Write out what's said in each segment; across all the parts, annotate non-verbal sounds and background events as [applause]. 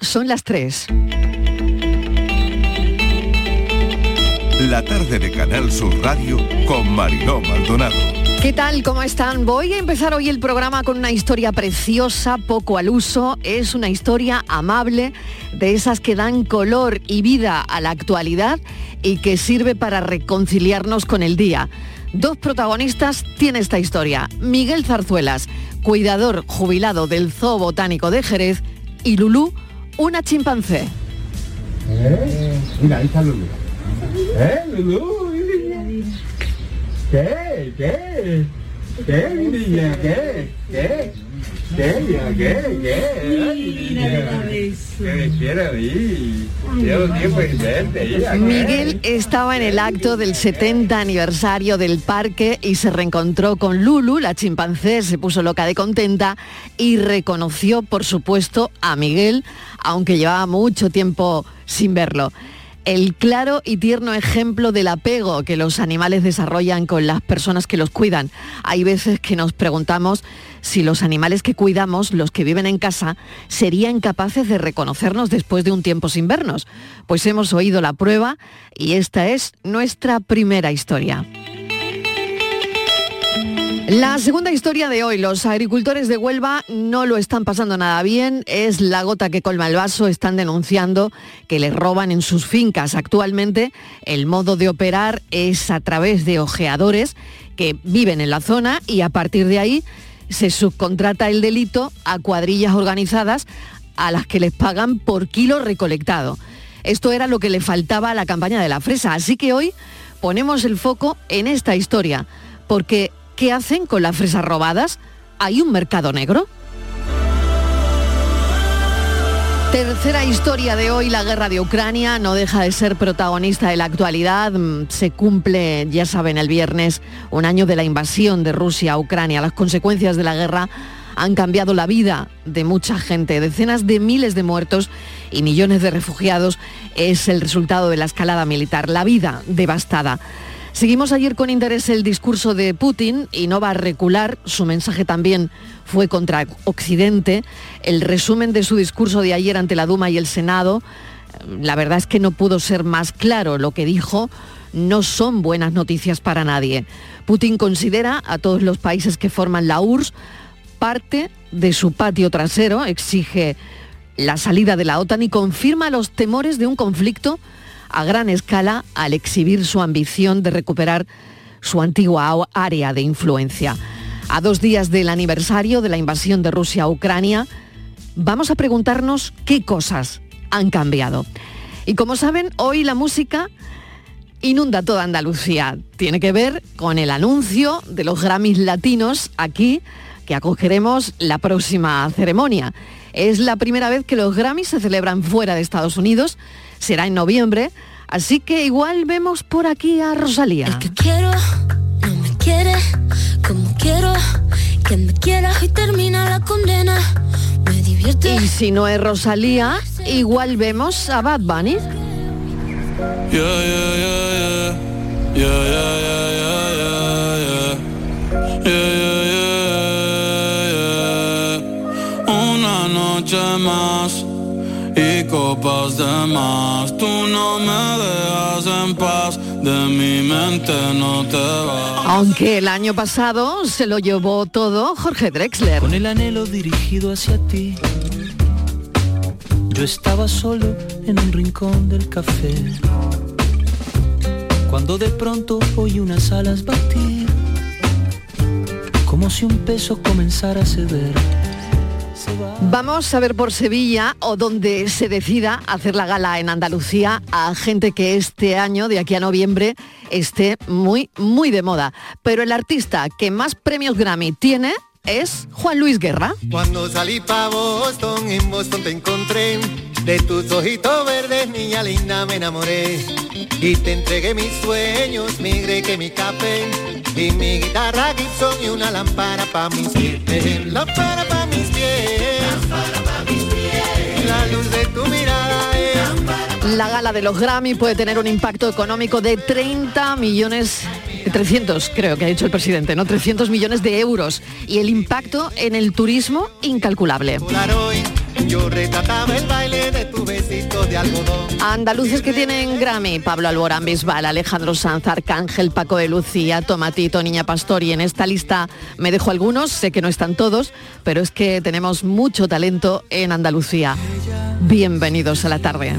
Son las 3. La tarde de Canal Sur Radio con Mariló Maldonado. ¿Qué tal? ¿Cómo están? Voy a empezar hoy el programa con una historia preciosa, poco al uso. Es una historia amable, de esas que dan color y vida a la actualidad y que sirve para reconciliarnos con el día. Dos protagonistas tiene esta historia. Miguel Zarzuelas, cuidador jubilado del Zoo Botánico de Jerez, y Lulú, una chimpancé. ¿Eh? Mira, ahí está Lulú. ¿Eh, Lulú? ¿Qué? ¿Qué? ¿Qué, mi niña? ¿Qué? ¿Qué? Miguel estaba en el acto del 70 aniversario del parque y se reencontró con Lulu, la chimpancé, se puso loca de contenta y reconoció, por supuesto, a Miguel, aunque llevaba mucho tiempo sin verlo. El claro y tierno ejemplo del apego que los animales desarrollan con las personas que los cuidan. Hay veces que nos preguntamos si los animales que cuidamos, los que viven en casa, serían capaces de reconocernos después de un tiempo sin vernos. Pues hemos oído la prueba y esta es nuestra primera historia. La segunda historia de hoy, los agricultores de Huelva no lo están pasando nada bien, es la gota que colma el vaso, están denunciando que les roban en sus fincas. Actualmente el modo de operar es a través de ojeadores que viven en la zona y a partir de ahí se subcontrata el delito a cuadrillas organizadas a las que les pagan por kilo recolectado. Esto era lo que le faltaba a la campaña de la fresa, así que hoy ponemos el foco en esta historia, porque ¿qué hacen con las fresas robadas? ¿Hay un mercado negro? Tercera historia de hoy, la guerra de Ucrania no deja de ser protagonista de la actualidad. Mm, Se cumple, ya saben, el viernes un año de la invasión de Rusia a Ucrania. Las consecuencias de la guerra han cambiado la vida de mucha gente. Decenas de miles de muertos y millones de refugiados es el resultado de la escalada militar. La vida devastada. Seguimos ayer con interés el discurso de Putin y no va a recular. Su mensaje también fue contra Occidente. El resumen de su discurso de ayer ante la Duma y el Senado, la verdad es que no pudo ser más claro. Lo que dijo no son buenas noticias para nadie. Putin considera a todos los países que forman la URSS parte de su patio trasero, exige la salida de la OTAN y confirma los temores de un conflicto a gran escala al exhibir su ambición de recuperar su antigua área de influencia. A dos días del aniversario de la invasión de Rusia a Ucrania, vamos a preguntarnos qué cosas han cambiado. Y como saben, hoy la música inunda toda Andalucía. Tiene que ver con el anuncio de los Grammys latinos aquí, que acogeremos la próxima ceremonia. Es la primera vez que los Grammys se celebran fuera de Estados Unidos, será en noviembre, así que igual vemos por aquí a Rosalía. que quiero, no me quiere como quiero, que me quieras y termina la condena. Me divierte. Y si no es Rosalía, igual vemos a Bad Bunny. Yeah, yeah, yeah, yeah. Yeah, yeah, yeah, yeah, yeah, yeah. Yeah, yeah, yeah, yeah. Una noche más y copas de más. Tú no me dejas en paz, de mi mente no te vas. Aunque el año pasado se lo llevó todo Jorge Drexler. Con el anhelo dirigido hacia ti. Yo estaba solo en un rincón del café. Cuando de pronto oí unas alas batir. Como si un peso comenzara a ceder. Vamos a ver por Sevilla o donde se decida hacer la gala en Andalucía a gente que este año, de aquí a noviembre, esté muy, muy de moda. Pero el artista que más premios Grammy tiene es Juan Luis Guerra. Cuando salí pa' Boston, en Boston te encontré. De tus ojitos verdes, niña linda, me enamoré. Y te entregué mis sueños, migré que mi café. Y mi guitarra Gibson y una lámpara pa' mis pies. Lámpara pa' mis pies. Lámpara pa' mis pies. La luz de tu mirada es. La gala de los Grammy puede tener un impacto económico de 30 millones, 300 creo que ha dicho el presidente, ¿no? 300 millones de euros. Y el impacto en el turismo incalculable. Andaluces que tienen Grammy, Pablo Alborán Bisbal, Alejandro Sanz, Arcángel, Paco de Lucía, Tomatito, Niña Pastor y en esta lista me dejo algunos, sé que no están todos, pero es que tenemos mucho talento en Andalucía. Bienvenidos a la tarde.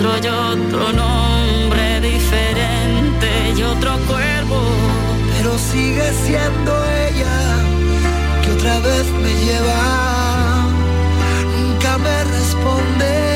Y otro nombre diferente y otro cuerpo. Pero sigue siendo ella que otra vez me lleva. Nunca me responde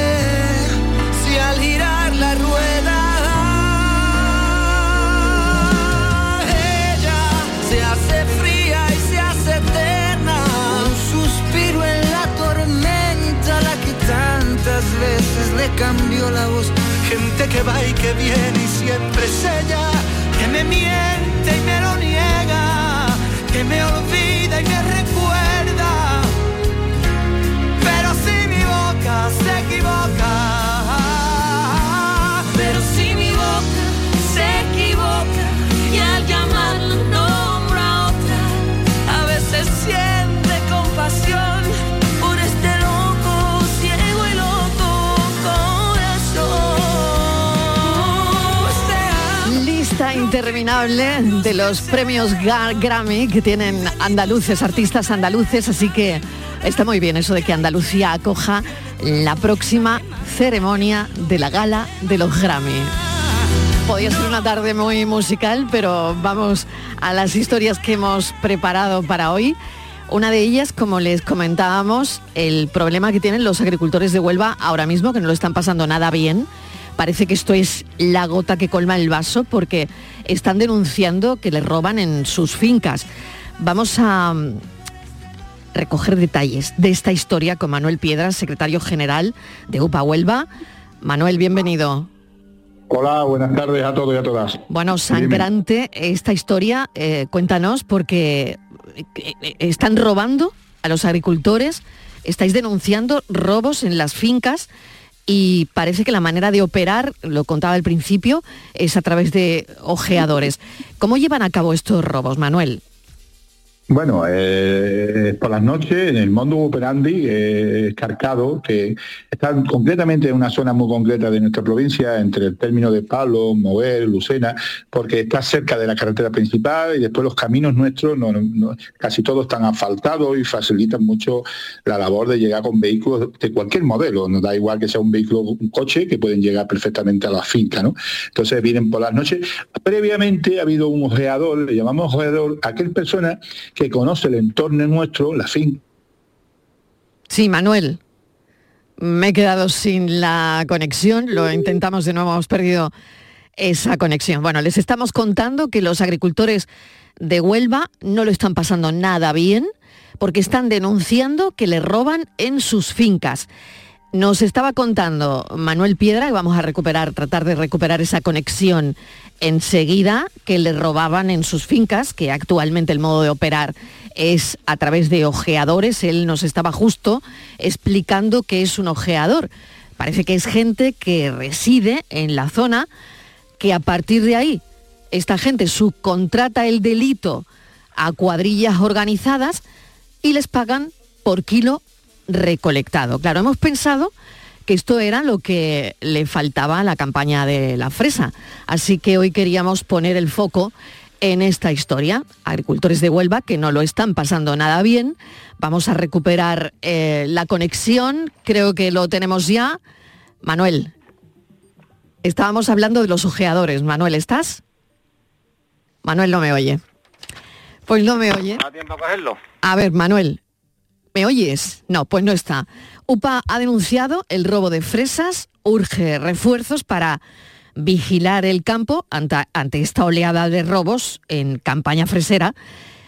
le cambió la voz. Gente que va y que viene y siempre es ella que me miente y me lo niega, que me olvida y me recuerda. Pero si mi boca se equivoca, interminable de los premios Grammy que tienen andaluces, artistas andaluces, así que está muy bien eso de que Andalucía acoja la próxima ceremonia de la gala de los Grammy. Podía ser una tarde muy musical, pero vamos a las historias que hemos preparado para hoy. Una de ellas, como les comentábamos, el problema que tienen los agricultores de Huelva ahora mismo, que no lo están pasando nada bien. Parece que esto es la gota que colma el vaso porque están denunciando que les roban en sus fincas. Vamos a mm, recoger detalles de esta historia con Manuel Piedras, secretario general de UPA Huelva. Manuel, bienvenido. Hola, buenas tardes a todos y a todas. Bueno, sangrante esta historia, eh, cuéntanos, porque eh, eh, están robando a los agricultores, estáis denunciando robos en las fincas y parece que la manera de operar, lo contaba al principio, es a través de ojeadores. ¿Cómo llevan a cabo estos robos, Manuel? Bueno, eh, por las noches en el mundo operandi eh, escarcado, que está concretamente en una zona muy concreta de nuestra provincia, entre el término de Palo, Mover, Lucena, porque está cerca de la carretera principal y después los caminos nuestros, casi todos están asfaltados y facilitan mucho la labor de llegar con vehículos de cualquier modelo, no da igual que sea un vehículo, un coche, que pueden llegar perfectamente a la finca, ¿no? Entonces vienen por las noches. Previamente ha habido un ojeador, le llamamos ojeador, aquel persona que conoce el entorno nuestro, la finca, Sí, Manuel. Me he quedado sin la conexión, lo intentamos de nuevo, hemos perdido esa conexión. Bueno, les estamos contando que los agricultores de Huelva no lo están pasando nada bien porque están denunciando que le roban en sus fincas. Nos estaba contando Manuel Piedra, y vamos a recuperar, tratar de recuperar esa conexión enseguida, que le robaban en sus fincas, que actualmente el modo de operar es a través de ojeadores. Él nos estaba justo explicando qué es un ojeador. Parece que es gente que reside en la zona, que a partir de ahí esta gente subcontrata el delito a cuadrillas organizadas y les pagan por kilo recolectado. Claro, hemos pensado que esto era lo que le faltaba a la campaña de la fresa. Así que hoy queríamos poner el foco en esta historia. Agricultores de Huelva que no lo están pasando nada bien. Vamos a recuperar eh, la conexión. Creo que lo tenemos ya. Manuel. Estábamos hablando de los ojeadores. Manuel, ¿estás? Manuel no me oye. Pues no me oye. ¿Da tiempo a cogerlo? A ver, Manuel, ¿me oyes? No, pues no está. UPA ha denunciado el robo de fresas, urge refuerzos para vigilar el campo ante, esta oleada de robos en campaña fresera.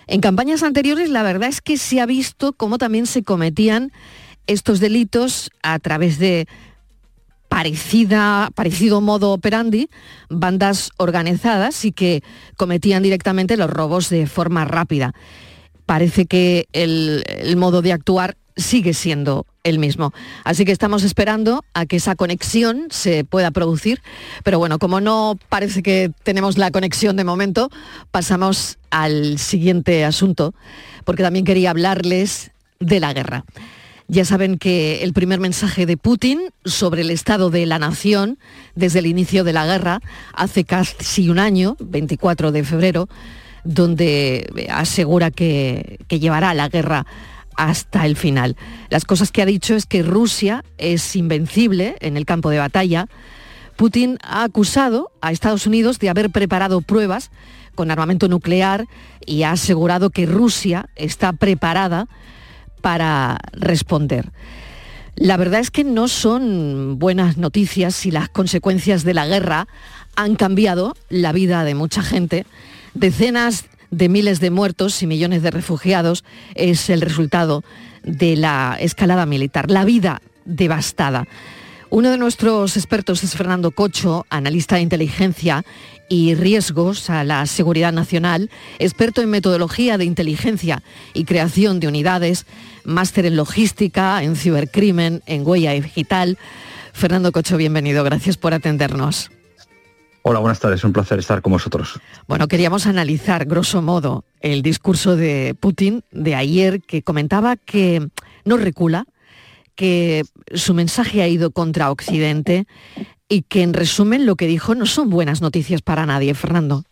En campañas anteriores la verdad es que se ha visto cómo también se cometían estos delitos a través de parecida, parecido modo operandi, bandas organizadas y que cometían directamente los robos de forma rápida. Parece que el, el modo de actuar sigue siendo el mismo. Así que estamos esperando a que esa conexión se pueda producir, pero bueno, como no parece que tenemos la conexión de momento, pasamos al siguiente asunto, porque también quería hablarles de la guerra. Ya saben que el primer mensaje de Putin sobre el estado de la nación desde el inicio de la guerra, hace casi un año, 24 de febrero, donde asegura que, que llevará la guerra hasta el final. Las cosas que ha dicho es que Rusia es invencible en el campo de batalla. Putin ha acusado a Estados Unidos de haber preparado pruebas con armamento nuclear y ha asegurado que Rusia está preparada para responder. La verdad es que no son buenas noticias si las consecuencias de la guerra han cambiado la vida de mucha gente. Decenas de miles de muertos y millones de refugiados es el resultado de la escalada militar, la vida devastada. Uno de nuestros expertos es Fernando Cocho, analista de inteligencia y riesgos a la seguridad nacional, experto en metodología de inteligencia y creación de unidades, máster en logística, en cibercrimen, en huella digital. Fernando Cocho, bienvenido, gracias por atendernos. Hola, buenas tardes, un placer estar con vosotros. Bueno, queríamos analizar, grosso modo, el discurso de Putin de ayer que comentaba que no recula, que su mensaje ha ido contra Occidente y que en resumen lo que dijo no son buenas noticias para nadie, Fernando.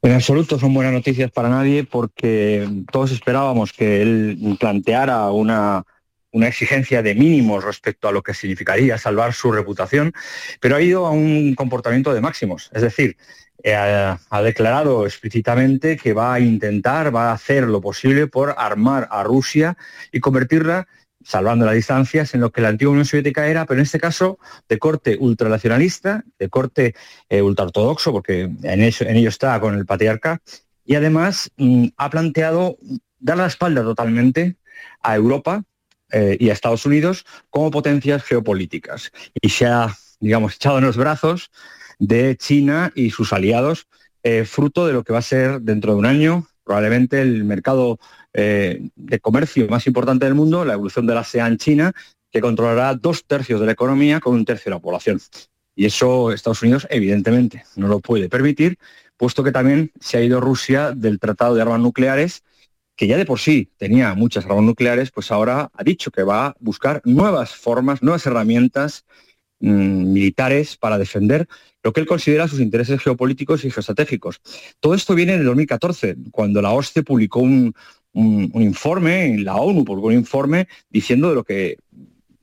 En absoluto son buenas noticias para nadie porque todos esperábamos que él planteara una, una exigencia de mínimos respecto a lo que significaría salvar su reputación, pero ha ido a un comportamiento de máximos. Es decir, eh, ha, declarado explícitamente que va a intentar, va a hacer lo posible por armar a Rusia y convertirla salvando las distancias en lo que la antigua Unión Soviética era, pero en este caso de corte ultranacionalista, de corte eh, ultraortodoxo, porque en, ello está con el patriarca, y además mm, ha planteado dar la espalda totalmente a Europa eh, y a Estados Unidos como potencias geopolíticas. Y se ha, digamos, echado en los brazos de China y sus aliados, eh, fruto de lo que va a ser dentro de un año probablemente el mercado eh, de comercio más importante del mundo, la evolución de la ASEAN China, que controlará dos tercios de la economía con un tercio de la población. Y eso Estados Unidos evidentemente no lo puede permitir, puesto que también se ha ido Rusia del Tratado de Armas Nucleares, que ya de por sí tenía muchas armas nucleares, pues ahora ha dicho que va a buscar nuevas formas, nuevas herramientas mm, militares para defender lo que él considera sus intereses geopolíticos y geoestratégicos. Todo esto viene en el 2014, cuando la OSCE publicó un, un, informe, en la ONU publicó un informe diciendo de lo que,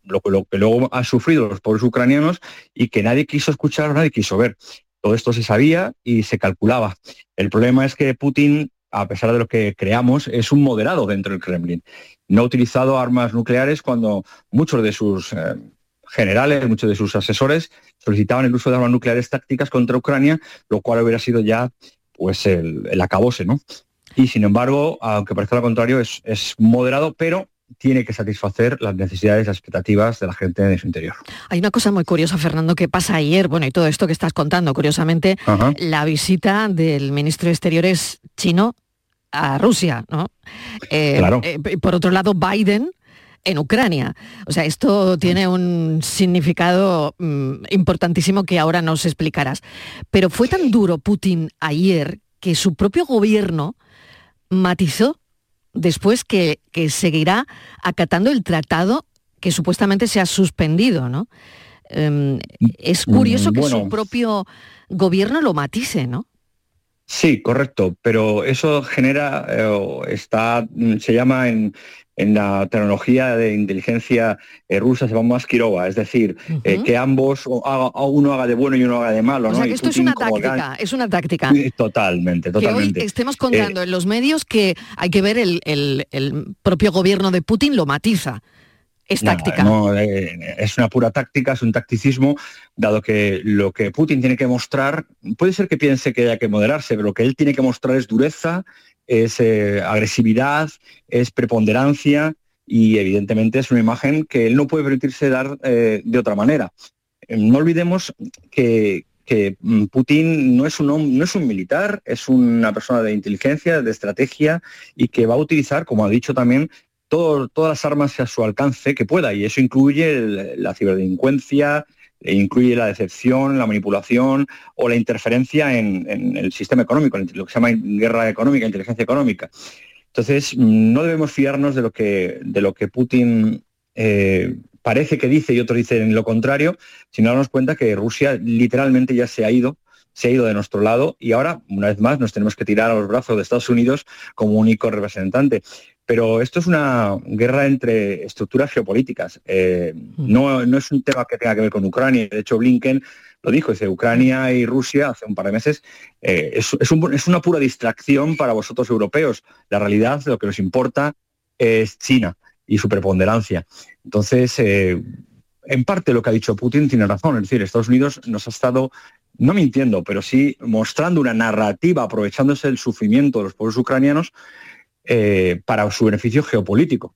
lo, lo que luego han sufrido los pobres ucranianos y que nadie quiso escuchar, nadie quiso ver. Todo esto se sabía y se calculaba. El problema es que Putin, a pesar de lo que creamos, es un moderado dentro del Kremlin. No ha utilizado armas nucleares cuando muchos de sus eh, generales, muchos de sus asesores solicitaban el uso de armas nucleares tácticas contra Ucrania, lo cual hubiera sido ya pues el, acabose, ¿no? y sin embargo, aunque parezca lo contrario, es, moderado, pero tiene que satisfacer las necesidades, las expectativas de la gente de su interior. Hay una cosa muy curiosa, Fernando, que pasa ayer, bueno, y todo esto que estás contando, curiosamente, la visita del ministro de Exteriores chino a Rusia, ¿no? Eh, claro. Eh, por otro lado, Biden en Ucrania. O sea, esto tiene un significado mm, importantísimo que ahora nos explicarás. Pero fue tan duro Putin ayer que su propio gobierno matizó después que, seguirá acatando el tratado que supuestamente se ha suspendido, ¿no? Em, es curioso que su propio gobierno lo matice, ¿no? Sí, correcto, pero eso genera, eh, está, mm, se llama en, en la tecnología de inteligencia eh, rusa se llama Maskirova, es decir, eh, que ambos, o haga- uno haga de bueno y uno haga de malo. O ¿no? sea Y que esto es una táctica, gran- es una táctica. Sí, Totalmente, Que hoy totalmente. estemos Eh, contando en los medios que hay que ver el, el- el propio gobierno de Putin lo matiza. Es No, táctica. no, eh, es una pura táctica, es un tacticismo, dado que lo que Putin tiene que mostrar, puede ser que piense que haya que moderarse, pero lo que él tiene que mostrar es dureza, es eh, agresividad, es preponderancia y evidentemente es una imagen que él no puede permitirse dar eh, de otra manera. Eh, No olvidemos que, que, mm, Putin no es, un, no es un militar, es una persona de inteligencia, de estrategia y que va a utilizar, como ha dicho también, todas las armas a su alcance que pueda y eso incluye la ciberdelincuencia, incluye la decepción, la manipulación o la interferencia en, el sistema económico, en lo que se llama guerra económica, inteligencia económica. Entonces, no debemos fiarnos de lo que, de lo que Putin eh, parece que dice y otros dicen lo contrario, sino darnos cuenta que Rusia literalmente ya se ha ido, se ha ido de nuestro lado y ahora, una vez más, nos tenemos que tirar a los brazos de Estados Unidos como único representante. Pero esto es una guerra entre estructuras geopolíticas. Eh, no, no es un tema que tenga que ver con Ucrania. De hecho, Blinken lo dijo, dice, Ucrania y Rusia hace un par de meses, eh, es, es un- es una pura distracción para vosotros europeos. La realidad, lo que nos importa es China y su preponderancia. Entonces, eh, en parte lo que ha dicho Putin tiene razón, es decir, Estados Unidos nos ha estado, no mintiendo, pero sí mostrando una narrativa, aprovechándose del sufrimiento de los pueblos ucranianos eh, para su beneficio geopolítico.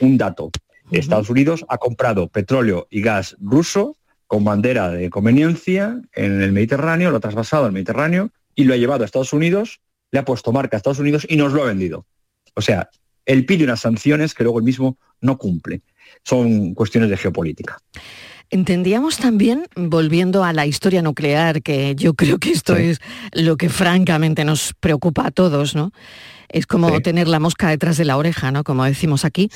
Un dato, Estados Unidos ha comprado petróleo y gas ruso con bandera de conveniencia en el Mediterráneo, lo ha trasvasado al Mediterráneo y lo ha llevado a Estados Unidos, le ha puesto marca a Estados Unidos y nos lo ha vendido. O sea, él pide unas sanciones que luego él mismo no cumple. Son cuestiones de geopolítica. Entendíamos también, volviendo a la historia nuclear, que yo [laughs] creo que esto es lo que francamente nos preocupa a todos, ¿no? Es como tener la mosca detrás de la oreja, ¿no? Como decimos aquí.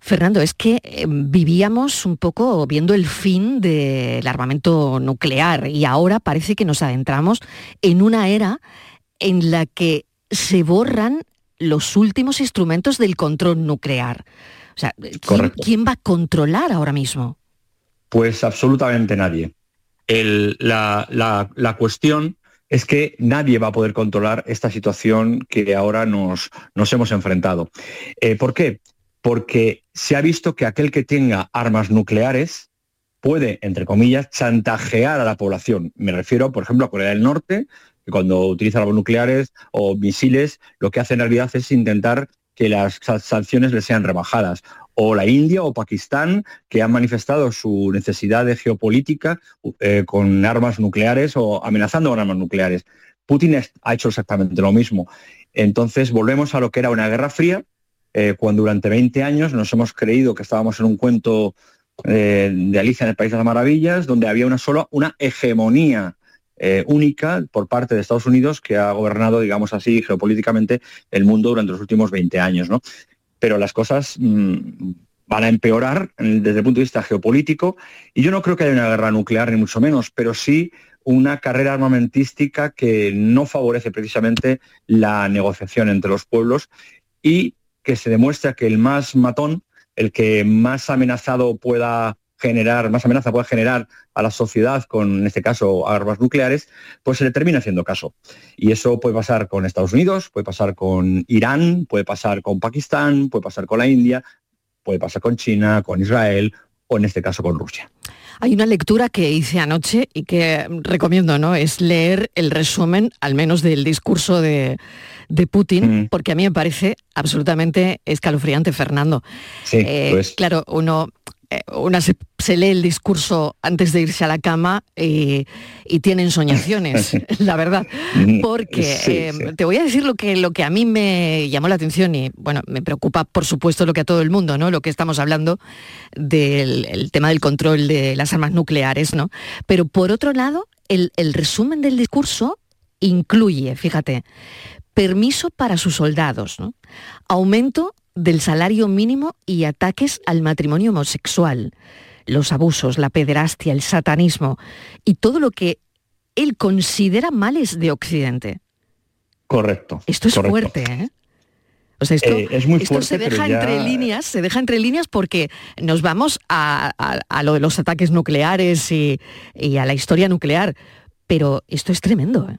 Fernando, es que eh, vivíamos un poco viendo el fin del armamento nuclear y ahora parece que nos adentramos en una era en la que se borran los últimos instrumentos del control nuclear. O sea, ¿quién, va a controlar ahora mismo? Pues absolutamente nadie. La, cuestión es que nadie va a poder controlar esta situación que ahora nos, nos hemos enfrentado. Eh, ¿Por qué? Porque se ha visto que aquel que tenga armas nucleares puede, entre comillas, chantajear a la población. Me refiero, por ejemplo, a Corea del Norte, que cuando utiliza armas nucleares o misiles, lo que hace en realidad es intentar que las sa- sanciones le sean rebajadas. O la India o Pakistán, que han manifestado su necesidad de geopolítica eh, con armas nucleares o amenazando con armas nucleares. Putin ha hecho exactamente lo mismo. Entonces volvemos a lo que era una guerra fría, eh, cuando durante 20 años nos hemos creído que estábamos en un cuento eh, de Alicia en el País de las Maravillas, donde había una sola, una hegemonía única por parte de Estados Unidos que ha gobernado, digamos así, geopolíticamente el mundo durante los últimos 20 años. ¿no? Pero las cosas mm, van a empeorar desde el punto de vista geopolítico y yo no creo que haya una guerra nuclear, ni mucho menos, pero sí una carrera armamentística que no favorece precisamente la negociación entre los pueblos y que se demuestra que el más matón, el que más amenazado pueda generar, más amenaza pueda generar a la sociedad con, en este caso, armas nucleares, pues se le termina haciendo caso. Y eso puede pasar con Estados Unidos, puede pasar con Irán, puede pasar con Pakistán, puede pasar con la India, puede pasar con China, con Israel o en este caso con Rusia. Hay una lectura que hice anoche y que recomiendo, ¿no? Es leer el resumen, al menos del discurso de, de Putin, porque a mí me parece absolutamente escalofriante, Fernando. Sí, Eh, pues Claro, uno, una se, se lee el discurso antes de irse a la cama y, y tiene ensoñaciones, [laughs] la verdad. Porque Sí, eh, sí. te voy a decir lo que, lo que a mí me llamó la atención y, bueno, me preocupa, por supuesto, lo que a todo el mundo, ¿no? Lo que estamos hablando del el tema del control de las armas nucleares, ¿no? Pero por otro lado, el, el resumen del discurso incluye, fíjate, permiso para sus soldados, ¿no? aumento del salario mínimo y ataques al matrimonio homosexual, los abusos, la pederastia, el satanismo y todo lo que él considera males de Occidente. Correcto. Esto es correcto. fuerte, ¿eh? O sea, esto, Eh, es muy esto se deja ya- entre líneas, se deja entre líneas porque nos vamos a, a- a lo de los ataques nucleares y, y a la historia nuclear. Pero esto es tremendo. ¿eh?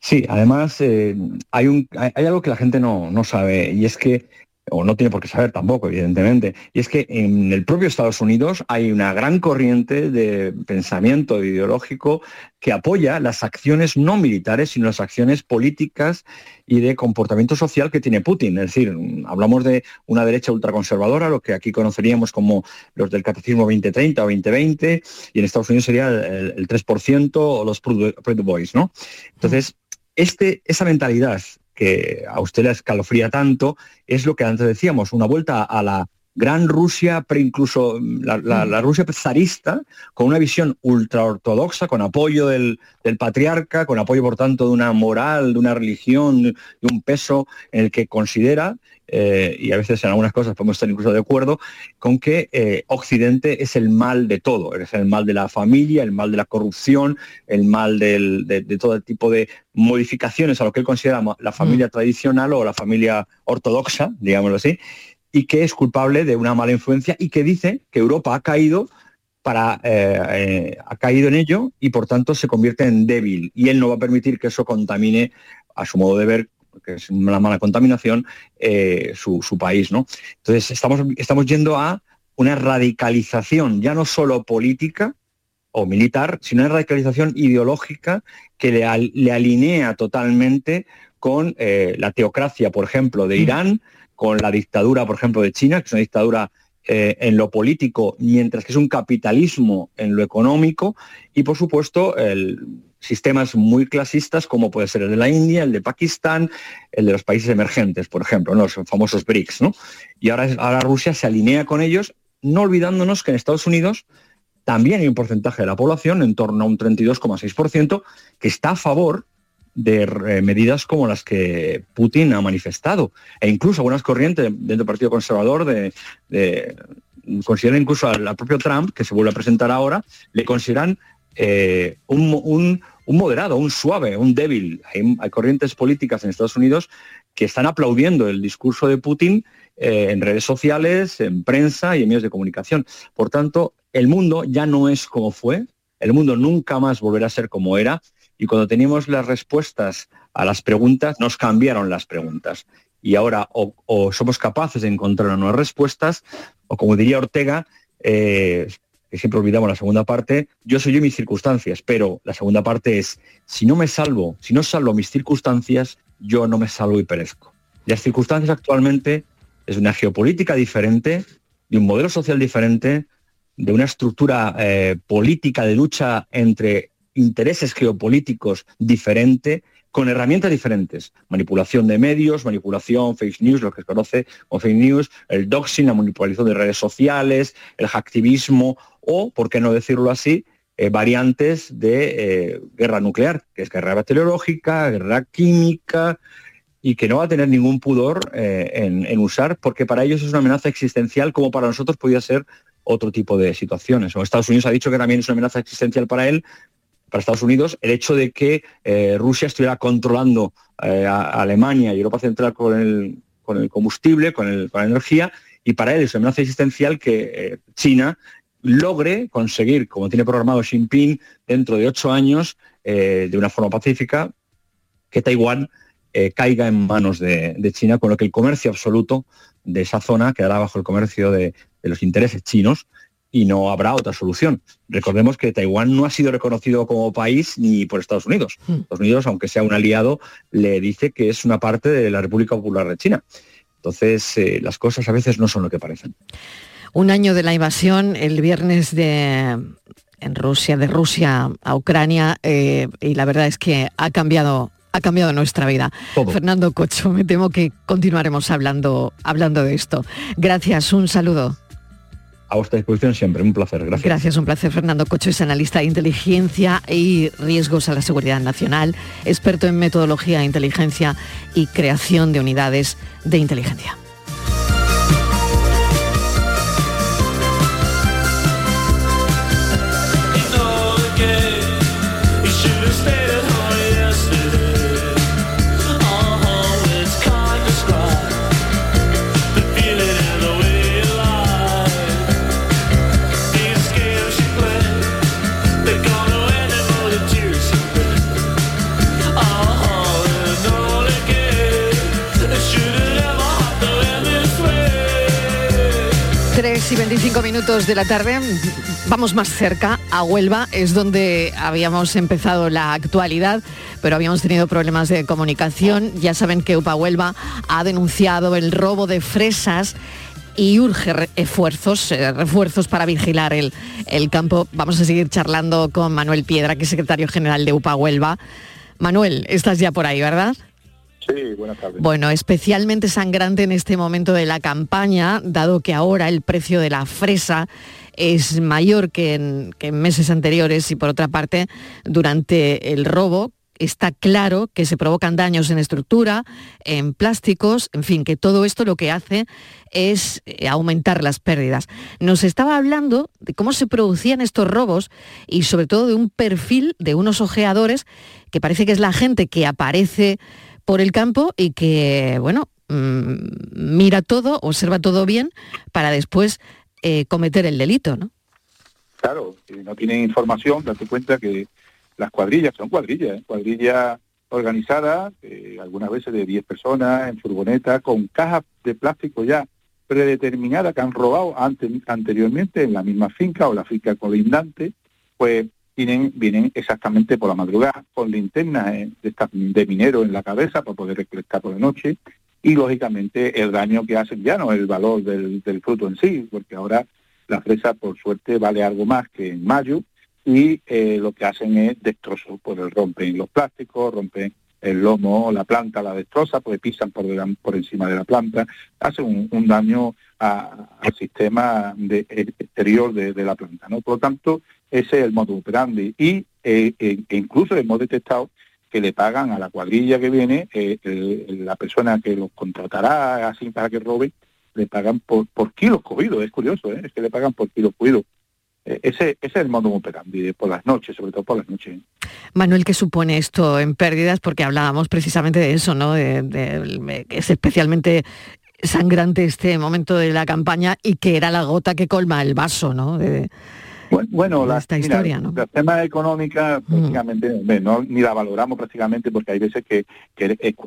Sí, además eh, hay, un, hay, algo que la gente no, no sabe y es que, o no tiene por qué saber tampoco, evidentemente, y es que en el propio Estados Unidos hay una gran corriente de pensamiento ideológico que apoya las acciones no militares, sino las acciones políticas y de comportamiento social que tiene Putin. Es decir, hablamos de una derecha ultraconservadora, lo que aquí conoceríamos como los del Catecismo 2030 o 2020, y en Estados Unidos sería el, el 3% o los Proud Boys, ¿no? Entonces, este, esa mentalidad que a usted le escalofría tanto es lo que antes decíamos, una vuelta a la gran Rusia, pero incluso la, la- la Rusia zarista, con una visión ultraortodoxa, con apoyo del, del patriarca, con apoyo, por tanto, de una moral, de una religión, de un peso en el que considera, eh, y a veces en algunas cosas podemos estar incluso de acuerdo, con que eh, Occidente es el mal de todo, es el mal de la familia, el mal de la corrupción, el mal del- de, de todo tipo de modificaciones a lo que él considera la familia tradicional o la familia ortodoxa, digámoslo así, y que es culpable de una mala influencia y que dice que Europa ha caído para eh, eh, ha caído en ello y por tanto se convierte en débil. Y él no va a permitir que eso contamine a su modo de ver que es una mala contaminación eh, su, su país no entonces estamos estamos yendo a una radicalización ya no solo política o militar, sino una radicalización ideológica que le, al- le alinea totalmente con la teocracia, por ejemplo, de Irán, con la dictadura, por ejemplo, de China, que es una dictadura eh, en lo político, mientras que es un capitalismo en lo económico, y por supuesto el, sistemas muy clasistas como puede ser el de la India, el de Pakistán, el de los países emergentes, por ejemplo, los famosos BRICS. ¿no? Y ahora, ahora Rusia se alinea con ellos, no olvidándonos que en Estados Unidos también hay un porcentaje de la población, en torno a un 32,6%, que está a favor de eh, medidas como las que Putin ha manifestado. E incluso algunas corrientes dentro del Partido Conservador de, de- consideran incluso al, propio Trump, que se vuelve a presentar ahora, le consideran eh, un, un- moderado, un suave, un débil. Hay, hay corrientes políticas en Estados Unidos que están aplaudiendo el discurso de Putin eh, en redes sociales, en prensa y en medios de comunicación. Por tanto, el mundo ya no es como fue, el mundo nunca más volverá a ser como era, y cuando teníamos las respuestas a las preguntas, nos cambiaron las preguntas. Y ahora o, somos capaces de encontrar nuevas respuestas, o como diría Ortega, eh, que siempre olvidamos la segunda parte, yo soy yo y mis circunstancias, pero la segunda parte es, si no me salvo, si no salvo mis circunstancias, yo no me salvo y perezco. Las circunstancias actualmente es una geopolítica diferente, de un modelo social diferente, de una estructura eh, política de lucha entre intereses geopolíticos diferente, con herramientas diferentes. Manipulación de medios, manipulación, fake news, lo que se conoce como fake news, el doxing, la manipulación de redes sociales, el hacktivismo o, por qué no decirlo así, eh, variantes de eh, guerra nuclear, que es guerra bacteriológica, guerra química, y que no va a tener ningún pudor eh, en, usar, porque para ellos es una amenaza existencial como para nosotros podría ser otro tipo de situaciones. O Estados Unidos ha dicho que también es una amenaza existencial para él, para Estados Unidos, el hecho de que eh, Rusia estuviera controlando eh, a, Alemania y Europa Central con el, combustible, con, el- con la energía, y para él es una amenaza existencial que eh, China logre conseguir, como tiene programado Xi Jinping, dentro de ocho años, de una forma pacífica, que Taiwán caiga en manos de, China, con lo que el comercio absoluto de esa zona quedará bajo el comercio de los intereses chinos y no habrá otra solución. Recordemos que Taiwán no ha sido reconocido como país ni por Estados Unidos. Estados Unidos, aunque sea un aliado, le dice que es una parte de la República Popular de China. Entonces, eh, las cosas a veces no son lo que parecen. Un año de la invasión, el viernes de en Rusia, de Rusia a Ucrania, eh, y la verdad es que ha cambiado, ha cambiado nuestra vida. Todo. Fernando Cocho, me temo que continuaremos hablando, hablando de esto. Gracias, un saludo. A vuestra disposición siempre, un placer. Gracias. Gracias, un placer. Fernando Cocho es analista de inteligencia y riesgos a la seguridad nacional, experto en metodología, inteligencia y creación de unidades de inteligencia. 2 y 25 minutos de la tarde, vamos más cerca, a Huelva, es donde habíamos empezado la actualidad, pero habíamos tenido problemas de comunicación. Ya saben que UPA Huelva ha denunciado el robo de fresas y urge esfuerzos, eh, refuerzos para vigilar el, el campo. Vamos a seguir charlando con Manuel Piedra, que es secretario general de UPA Huelva. Manuel, estás ya por ahí, ¿verdad? Sí, buenas tardes. Bueno, especialmente sangrante en este momento de la campaña, dado que ahora el precio de la fresa es mayor que en, que en meses anteriores y por otra parte, durante el robo, está claro que se provocan daños en estructura, en plásticos, en fin, que todo esto lo que hace es eh, aumentar las pérdidas. Nos estaba hablando de cómo se producían estos robos y sobre todo de un perfil de unos ojeadores que parece que es la gente que aparece por el campo y que, bueno, mm, mira todo, observa todo bien para después eh, cometer el delito, ¿no? Claro, si no tienen información, date cuenta que las cuadrillas son cuadrillas, ¿eh? cuadrillas organizadas, eh, algunas veces de 10 personas en furgoneta, con cajas de plástico ya predeterminadas que han robado antes, anteriormente en la misma finca o la finca colindante, pues vienen, exactamente por la madrugada con linternas eh, de, de minero en la cabeza para poder recolectar por la noche y lógicamente el daño que hacen ya no es el valor del, fruto en sí, porque ahora la fresa por suerte vale algo más que en mayo y eh, lo que hacen es destrozos, pues rompen los plásticos, rompen el lomo, la planta la destroza, pues pisan por, encima de la planta, hacen un, un daño a- al sistema de- exterior de, de la planta. ¿no? Por lo tanto, ese es el modo operandi. Y eh, eh, e incluso hemos detectado que le pagan a la cuadrilla que viene, eh, la persona que los contratará así para que roben, le pagan por, por kilos cogidos, es curioso, es que le pagan por kilos cogidos. Ese, ese es el modo operandi, por las noches, sobre todo por las noches. Manuel, ¿qué supone esto en pérdidas? Porque hablábamos precisamente de eso, ¿no? Es especialmente sangrante este momento de la campaña y que era la gota que colma el vaso, ¿no? Bueno, bueno la, esta mira, historia, ¿no? la tema económica prácticamente no, ni la valoramos prácticamente porque hay veces que,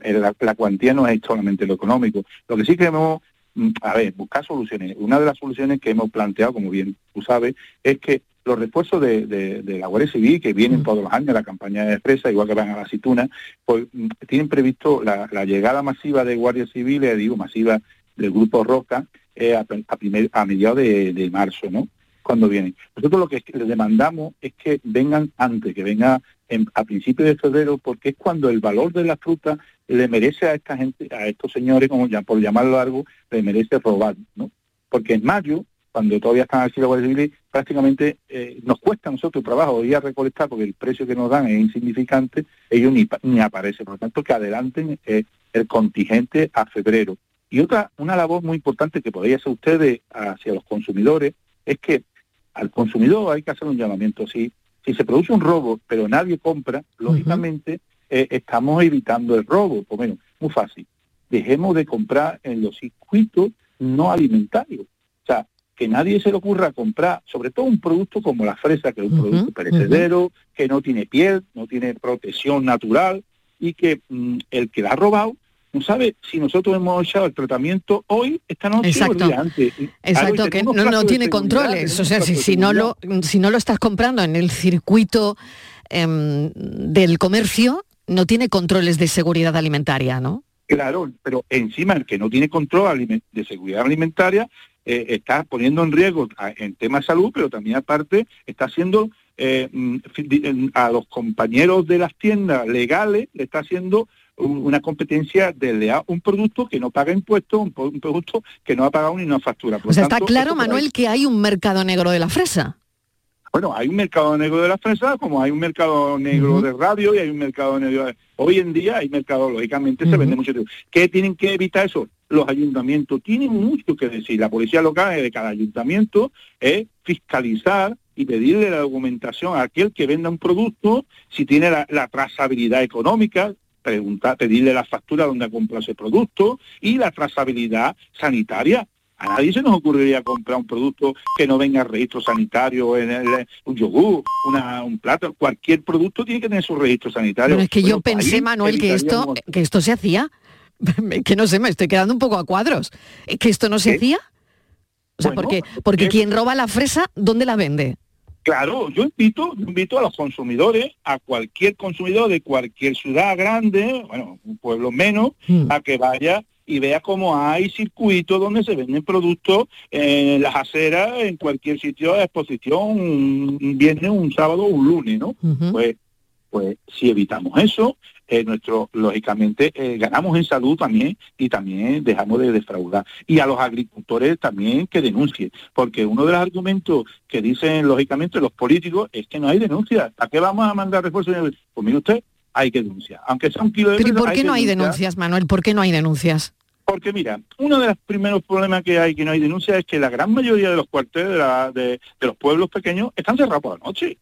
la, la cuantía no es solamente lo económico. Lo que sí queremos, mm, a ver, buscar soluciones. Una de las soluciones que hemos planteado, como bien tú sabes, es que los refuerzos de, de- de la Guardia Civil, que vienen todos los años a la campaña de fresa, igual que van a la aceituna, pues mm, tienen previsto la, la llegada masiva de Guardia Civil, eh, digo, masiva del Grupo Roca, eh, a, a primer- a mediados de, de marzo, ¿no? Cuando vienen. Nosotros lo que les demandamos es que vengan antes, que vengan en- a principios de febrero, porque es cuando el valor de la fruta le merece a esta gente, a estos señores, como ya por llamarlo algo, le merece robar, ¿no? Porque en mayo, cuando todavía están aquí la Guardia Civil, prácticamente eh, nos cuesta a nosotros trabajo ir a recolectar, porque el precio que nos dan es insignificante, ellos ni, ni aparecen. Por lo tanto, que adelanten eh, el contingente a febrero. Y otra, una labor muy importante que podría hacer ustedes hacia los consumidores, es que al consumidor hay que hacer un llamamiento. Si, si se produce un robo, pero nadie compra, lógicamente eh, estamos evitando el robo. Pues bueno, muy fácil. Dejemos de comprar en los circuitos no alimentarios. O sea, que nadie se le ocurra comprar, sobre todo un producto como la fresa, que es un producto perecedero, que no tiene piel, no tiene protección natural y que mm, el que la ha robado no sabe si nosotros hemos echado el tratamiento hoy, esta noche o el Exacto. día antes. Claro, Exacto, que no, tiene controles. O sea, si, no lo, si no lo estás comprando en el circuito em, del comercio, no tiene controles de seguridad alimentaria, ¿no? Claro, pero encima el que no tiene control de seguridad alimentaria eh, está poniendo en riesgo a- en temas de salud, pero también aparte está haciendo eh, mm, a los compañeros de las tiendas legales, le está haciendo una competencia desleal, un producto que no paga impuestos, un, producto que no ha pagado ni una factura. Por O sea, lo está tanto, claro. Manuel, que hay un mercado negro de la fresa. Bueno, hay un mercado negro de la fresa, como hay un mercado negro de radio y hay un mercado negro de... Hoy en día hay mercado, lógicamente, se vende mucho. ¿Qué tienen que evitar eso? Los ayuntamientos tienen mucho que decir. La policía local de cada ayuntamiento es fiscalizar y pedirle la documentación a aquel que venda un producto, si tiene la, la trazabilidad económica, preguntar, pedirle la factura donde ha comprado ese producto y la trazabilidad sanitaria. A nadie se nos ocurriría comprar un producto que no venga al registro sanitario, en el- un yogur, una- un plato, cualquier producto tiene que tener su registro sanitario. Pero es que yo Bueno, pensé, Manuel, que esto, que esto se hacía. [laughs] que no sé, me estoy quedando un poco a cuadros. ¿Es que esto no se hacía? O sea, Bueno, porque, porque es- quien roba la fresa, ¿dónde la vende? Claro, yo invito, yo invito a los consumidores, a cualquier consumidor de cualquier ciudad grande, bueno, un pueblo menos, Mm. a que vaya y vea cómo hay circuitos donde se venden productos en las aceras, en cualquier sitio de exposición, un viernes, un sábado, un lunes, ¿no? Pues, pues si evitamos eso, eh, nuestro, lógicamente eh, ganamos en salud también y también dejamos de defraudar. Y a los agricultores también que denuncien, porque uno de los argumentos que dicen lógicamente los políticos es que no hay denuncia. ¿A qué vamos a mandar refuerzos? Pues mire usted, hay que denunciar. Aunque sea un kilo de Pero ¿y fresa, por qué no hay denuncias, Manuel? ¿Por qué no hay denuncias? Porque mira, uno de los primeros problemas que hay que no hay denuncia es que la gran mayoría de los cuarteles de, la- de- de los pueblos pequeños están cerrados por la noche.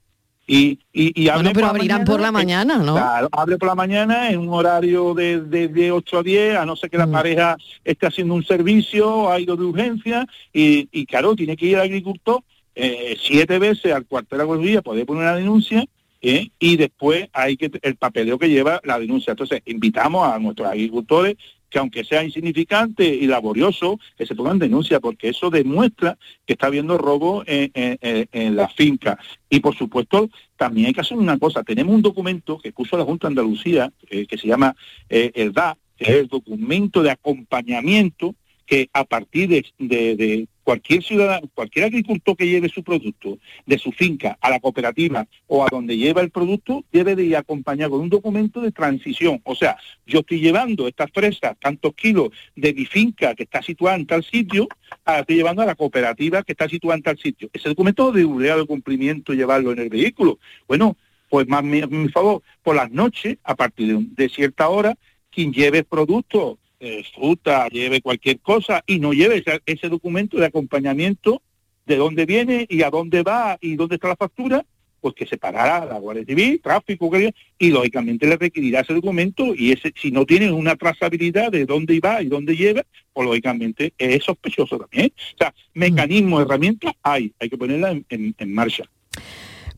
Y, y, y Bueno, pero por la abrirán por la en- mañana, ¿no? Claro, abre por la mañana en un horario de, de, de 8 a 10, a no ser que la Mm. pareja esté haciendo un servicio, ha ido de urgencia, y, y claro, tiene que ir el agricultor eh, siete veces al cuartel de día, poder poner una denuncia, ¿eh? y después hay que el papeleo que lleva la denuncia. Entonces, invitamos a nuestros agricultores que aunque sea insignificante y laborioso, que se pongan denuncia, porque eso demuestra que está habiendo robo en, en- en- en la finca. Y por supuesto, también hay que hacer una cosa. Tenemos un documento que puso la Junta de Andalucía, eh, que se llama eh, el DA, que es el documento de acompañamiento que a partir de cualquier ciudadano, cualquier agricultor que lleve su producto de su finca a la cooperativa o a donde lleva el producto, debe de ir acompañado con un documento de transición. O sea, yo estoy llevando estas fresas, tantos kilos de mi finca que está situada en tal sitio, a la estoy llevando a la cooperativa que está situada en tal sitio. Ese documento de obligado cumplimiento llevarlo en el vehículo. Bueno, pues más mi, mi favor, por las noches, a partir de cierta hora, quien lleve productos, eh, fruta, lleve cualquier cosa y no lleve ese, ese documento de acompañamiento de dónde viene y a dónde va y dónde está la factura, pues que se parará la Guardia Civil, tráfico, y lógicamente le requerirá ese documento y ese si no tiene una trazabilidad de dónde va y dónde lleva, pues lógicamente es sospechoso también. O sea, mecanismos, herramientas hay, hay que ponerlas en- en- en marcha.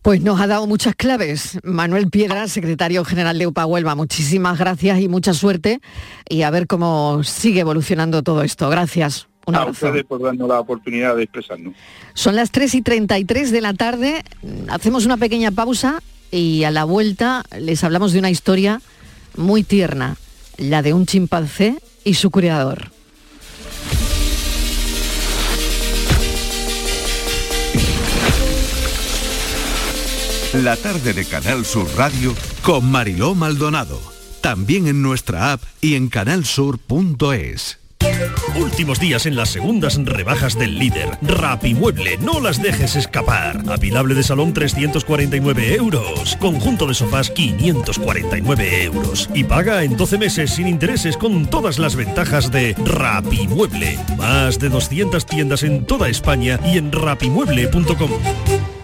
Pues nos ha dado muchas claves. Manuel Piedra, secretario general de UPA Huelva, muchísimas gracias y mucha suerte y a ver cómo sigue evolucionando todo esto. Gracias. Un a abrazo. ustedes por darnos la oportunidad de expresarnos. Son las 3 y 33 de la tarde. Hacemos una pequeña pausa y a la vuelta les hablamos de una historia muy tierna, la de un chimpancé y su criador. La tarde de Canal Sur Radio con Mariló Maldonado. También en nuestra app y en canalsur.es. Últimos días en las segundas rebajas del líder. Rapimueble, no las dejes escapar. Apilable de salón 349 euros. Conjunto de sofás 549 euros. Y paga en 12 meses sin intereses con todas las ventajas de Rapimueble. Más de 200 tiendas en toda España y en rapimueble.com.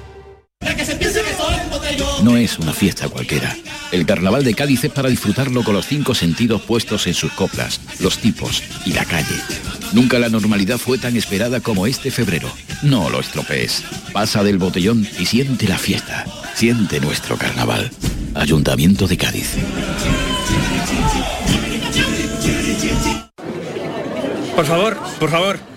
No es una fiesta cualquiera. El carnaval de Cádiz es para disfrutarlo con los cinco sentidos puestos en sus coplas, los tipos y la calle. Nunca la normalidad fue tan esperada como este febrero. No lo estropees. Pasa del botellón y siente la fiesta. Siente nuestro carnaval. Ayuntamiento de Cádiz. Por favor, por favor.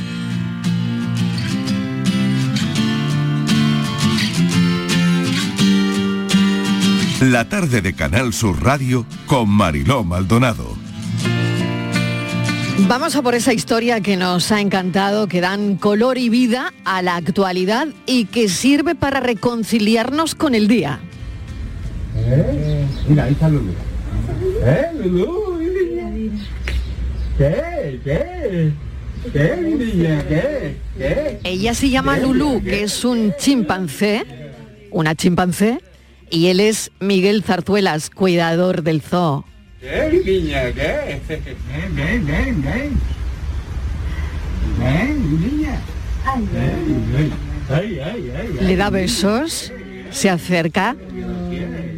La tarde de Canal Sur Radio con Mariló Maldonado. Vamos a por esa historia que nos ha encantado, que dan color y vida a la actualidad y que sirve para reconciliarnos con el día. ¿Eh? Mira, ahí está Lulu. ¿Eh, Lulu? ¿Qué? ¿Qué? ¿Qué, mi niña? ¿Qué? ¿Qué? Ella se llama Lulú, que es un chimpancé, una chimpancé, y él es Miguel Zarzuelas, cuidador del zoo. ¿Qué, niña? ¿Qué? Ven, ven, ven, ven. Ven, niña. Ven, ven. Ay, ay, ay, Le da besos, se acerca,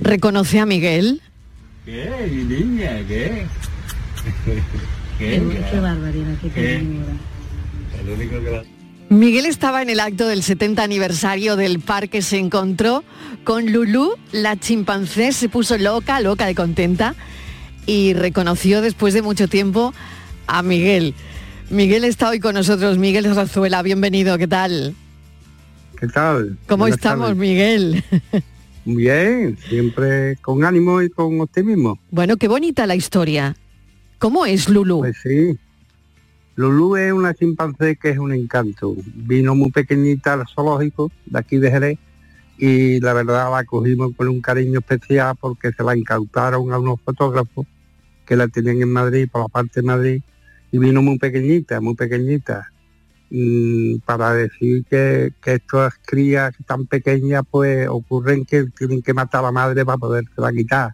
reconoce a Miguel. ¿Qué, niña? [laughs] ¿Qué? ¿Qué? Qué barbaridad, qué ¿Qué? ternura. El único que la- Miguel estaba en el acto del 70 aniversario del parque, se encontró con Lulú, la chimpancé, se puso loca, loca de contenta y reconoció después de mucho tiempo a Miguel. Miguel está hoy con nosotros, Miguel Razuela, bienvenido, ¿qué tal? ¿Qué tal? ¿Cómo Buenas estamos, tardes. Miguel? Bien, siempre con ánimo y con optimismo. Bueno, qué bonita la historia. ¿Cómo es Lulú? Pues sí. Lulú es una chimpancé que es un encanto. Vino muy pequeñita al zoológico de aquí de Jerez y la verdad la cogimos con un cariño especial porque se la incautaron a unos fotógrafos que la tenían en Madrid, por la parte de Madrid, y vino muy pequeñita, muy pequeñita. Mm, para decir que, que estas crías tan pequeñas pues ocurren que tienen que matar a la madre para podérsela quitar.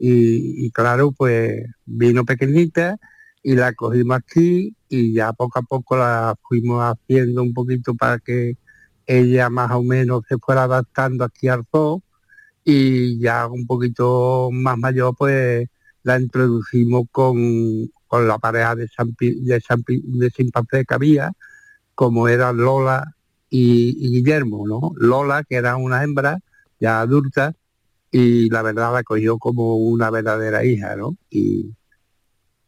Y, y claro, pues vino pequeñita y la cogimos aquí y ya poco a poco la fuimos haciendo un poquito para que ella más o menos se fuera adaptando aquí al zoo y ya un poquito más mayor pues la introducimos con, con la pareja de, San, de, San de chimpancé que había, como eran Lola y, y Guillermo, ¿no? Lola, que era una hembra ya adulta, y la verdad la cogió como una verdadera hija, ¿no? Y,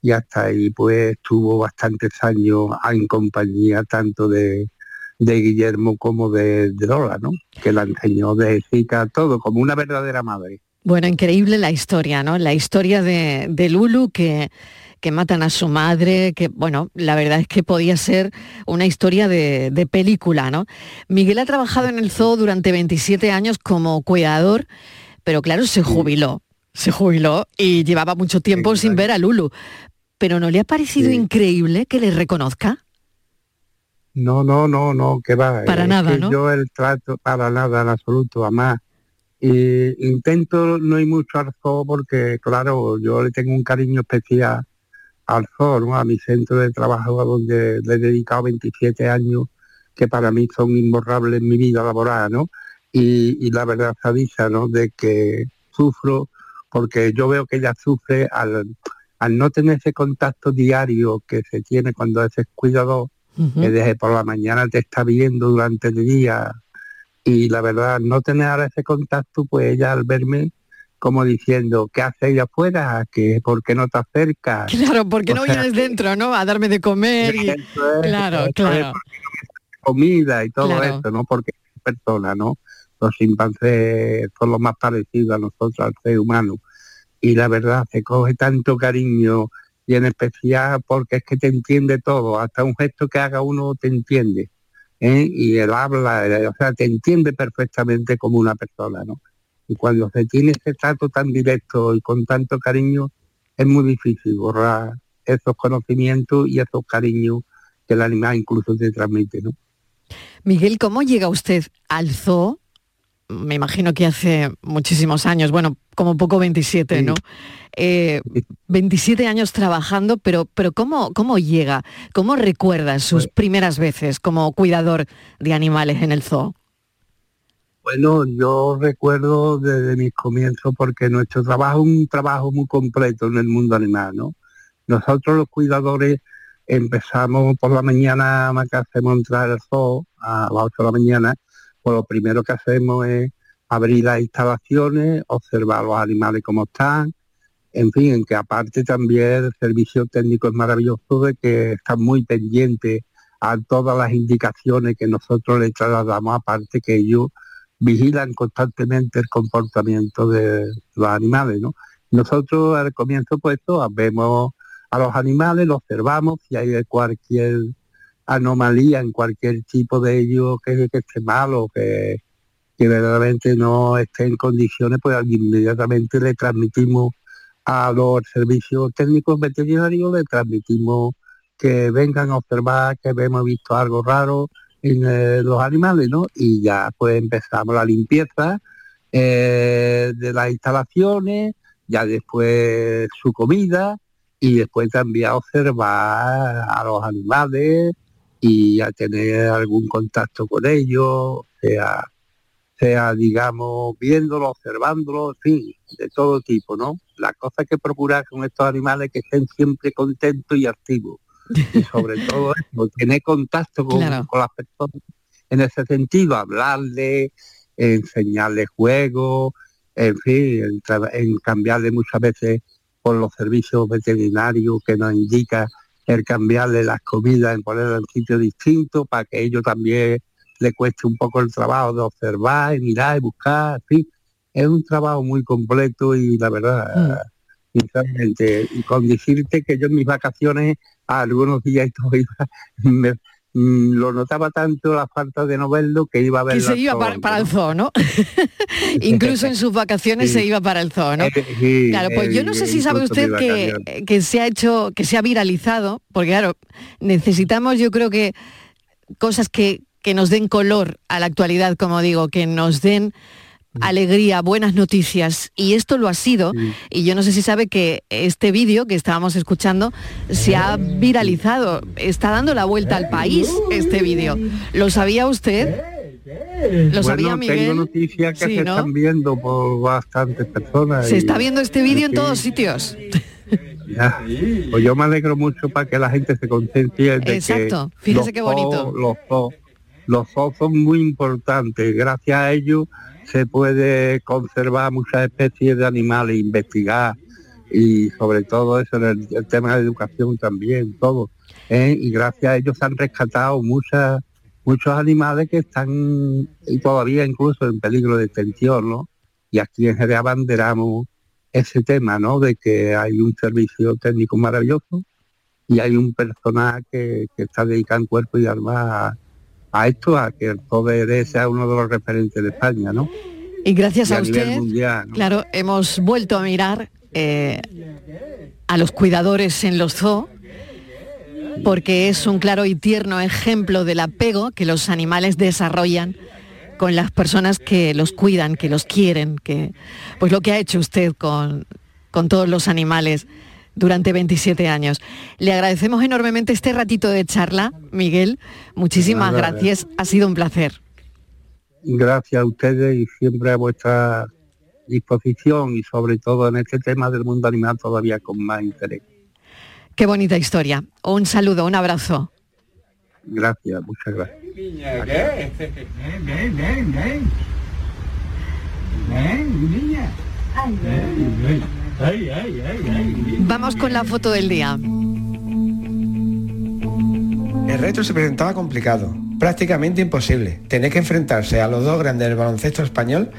y hasta ahí pues estuvo bastantes años en compañía tanto de, de Guillermo como de, de Lola, ¿no? Que la enseñó de chica todo, como una verdadera madre. Bueno, increíble la historia, ¿no? La historia de, de Lulu que, que matan a su madre, que, bueno, la verdad es que podía ser una historia de, de película, ¿no? Miguel ha trabajado en el zoo durante 27 años como cuidador, pero claro, se jubiló, se jubiló y llevaba mucho tiempo sin ver a Lulu. Pero ¿no le ha parecido increíble que le reconozca? No, no, no, no, que va. Para es nada, que ¿no? Yo el trato, para nada, en absoluto, además. Y intento no ir mucho al zoo porque, claro, yo le tengo un cariño especial al zoo, ¿no? A mi centro de trabajo a donde le he dedicado 27 años, que para mí son imborrables en mi vida laboral, ¿no? Y, y la verdad se avisa, ¿no? De que sufro porque yo veo que ella sufre al, al no tener ese contacto diario que se tiene cuando es cuidador, que desde por la mañana te está viendo durante el día y la verdad no tener ahora ese contacto pues ella al verme como diciendo ¿qué hace ella afuera? que ¿por qué no te acercas? [laughs] Claro, porque no sea, vienes dentro, ¿no? A darme de comer y... Es, Claro, es, claro. comida y todo Claro. eso, ¿no? Porque es persona, ¿no? Los chimpancés son los más parecidos a nosotros, al ser humano. Y la verdad, se coge tanto cariño y en especial porque es que te entiende todo, hasta un gesto que haga uno te entiende. ¿eh? Y él habla, o sea, te entiende perfectamente como una persona, ¿no? Y cuando se tiene ese trato tan directo y con tanto cariño, es muy difícil borrar esos conocimientos y esos cariños que el animal incluso te transmite, ¿no? Miguel, ¿cómo llega usted al zoo? Me imagino que hace muchísimos años, bueno, como poco 27, ¿no? Eh, 27 años trabajando, pero, pero ¿cómo, ¿cómo llega? ¿Cómo recuerda sus primeras veces como cuidador de animales en el zoo? Bueno, yo recuerdo desde mis comienzos porque nuestro trabajo es un trabajo muy completo en el mundo animal, ¿no? Nosotros los cuidadores empezamos por la mañana, que hacemos entrar al zoo a las 8 de la mañana, pues lo primero que hacemos es abrir las instalaciones, observar los animales como están, en fin, que aparte también el servicio técnico es maravilloso de que están muy pendientes a todas las indicaciones que nosotros les trasladamos, aparte que ellos vigilan constantemente el comportamiento de los animales, ¿no? Nosotros al comienzo pues vemos a los animales, los observamos, si hay cualquier anomalía en cualquier tipo de ellos que, esté malo, que, que verdaderamente no esté en condiciones, pues inmediatamente le transmitimos a los servicios técnicos veterinarios, le transmitimos que vengan a observar que hemos visto algo raro en eh, los animales, ¿no? Y ya pues empezamos la limpieza eh, de las instalaciones, ya después su comida y después también observar a los animales y a tener algún contacto con ellos, sea, sea digamos, viéndolo, observándolo, en fin, de todo tipo, ¿no? La cosa que procurar con estos animales que estén siempre contentos y activos. Y sobre [laughs] todo eso, tener contacto con, con las personas en ese sentido, hablarle, enseñarle juegos, en fin, en, en cambiarle muchas veces por los servicios veterinarios que nos indica el cambiarle las comidas, en ponerlas en sitios distintos para que ellos también le cueste un poco el trabajo de observar y mirar y buscar, fin, es un trabajo muy completo y la verdad, sinceramente, y con decirte que yo en mis vacaciones, algunos días [laughs] iba, me, mm, lo notaba tanto la falta de no verlo que iba a Que verlo. se iba para, para el zoo, ¿no? [laughs] Incluso en sus vacaciones Sí. se iba para el zoo, ¿no? Eh, sí, Claro, pues yo eh, no sé si sabe usted que, que se ha hecho, que se ha viralizado, porque claro, necesitamos yo creo que cosas que, que nos den color a la actualidad, como digo, que nos den alegría, buenas noticias, y esto lo ha sido, y yo no sé si sabe que este vídeo que estábamos escuchando se ha viralizado, está dando la vuelta al país este vídeo. ¿Lo sabía usted? ¿Lo sabía bueno, tengo Miguel? noticias que Sí, se ¿no? están viendo por bastantes personas. Se y- está viendo este vídeo en todos sitios. Ya. Pues yo me alegro mucho para que la gente se conciencie de Exacto. que Fíjese los qué bonito. los zoos los zoos son muy importantes. Gracias a ellos se puede conservar muchas especies de animales, investigar y sobre todo eso en el, tema de educación también, todo. ¿eh? Y gracias a ellos se han rescatado muchas muchos animales que están todavía incluso en peligro de extinción, ¿no? Y aquí en Jerez abanderamos ese tema, ¿no? De que hay un servicio técnico maravilloso y hay un personal que, que está dedicado cuerpo y alma a, a esto, a que el poder sea uno de los referentes de España, ¿no? Y gracias Y a a nivel usted, mundial, ¿no? claro, hemos vuelto a mirar eh, a los cuidadores en los zoo, porque es un claro y tierno ejemplo del apego que los animales desarrollan con las personas que los cuidan, que los quieren, que pues lo que ha hecho usted con, con todos los animales durante 27 años. Le agradecemos enormemente este ratito de charla, Miguel. Muchísimas gracias, ha sido un placer. Gracias a ustedes y siempre a vuestra disposición y sobre todo en este tema del mundo animal todavía con más interés. Qué bonita historia. Un saludo, un abrazo. Gracias, muchas gracias. Ven, ven, ven. Ven, niña. Ven, ven. Ay, ay, ay, ay. Vamos con la foto del día. El reto se presentaba complicado, prácticamente imposible. Tener que enfrentarse a los dos grandes del baloncesto español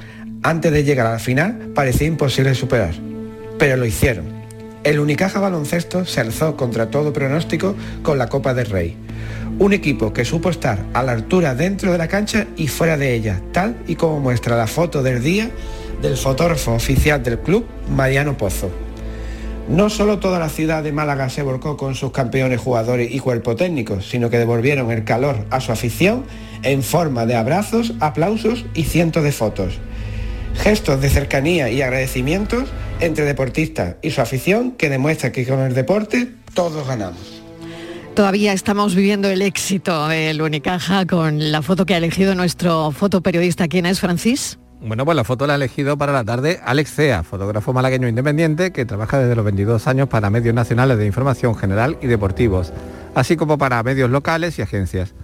antes de llegar a la final parecía imposible de superar. Pero lo hicieron. El Unicaja Baloncesto se alzó contra todo pronóstico con la Copa del Rey. Un equipo que supo estar a la altura dentro de la cancha y fuera de ella, tal y como muestra la foto del día del fotógrafo oficial del club, Mariano Pozo. No solo toda la ciudad de Málaga se volcó con sus campeones jugadores y cuerpo técnico, sino que devolvieron el calor a su afición en forma de abrazos, aplausos y cientos de fotos. Gestos de cercanía y agradecimientos entre deportistas y su afición que demuestra que con el deporte todos ganamos. Todavía estamos viviendo el éxito del Unicaja con la foto que ha elegido nuestro fotoperiodista. ¿Quién es, Francis? Bueno, pues la foto la ha elegido para la tarde Alex Cea, fotógrafo malagueño independiente que trabaja desde los 22 años para medios nacionales de información general y deportivos, así como para medios locales y agencias.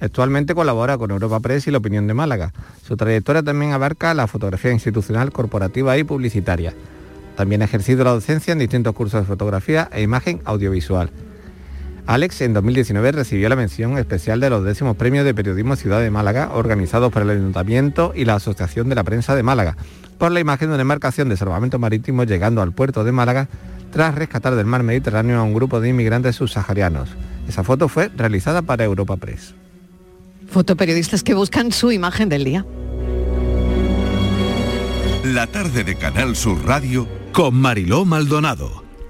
Actualmente colabora con Europa Press y La Opinión de Málaga. Su trayectoria también abarca la fotografía institucional, corporativa y publicitaria. También ha ejercido la docencia en distintos cursos de fotografía e imagen audiovisual. Alex en 2019 recibió la mención especial de los décimos premios de periodismo Ciudad de Málaga organizados por el Ayuntamiento y la Asociación de la Prensa de Málaga por la imagen de una embarcación de salvamento marítimo llegando al puerto de Málaga tras rescatar del mar Mediterráneo a un grupo de inmigrantes subsaharianos. Esa foto fue realizada para Europa Press. Fotoperiodistas que buscan su imagen del día. La tarde de Canal Sur Radio con Mariló Maldonado.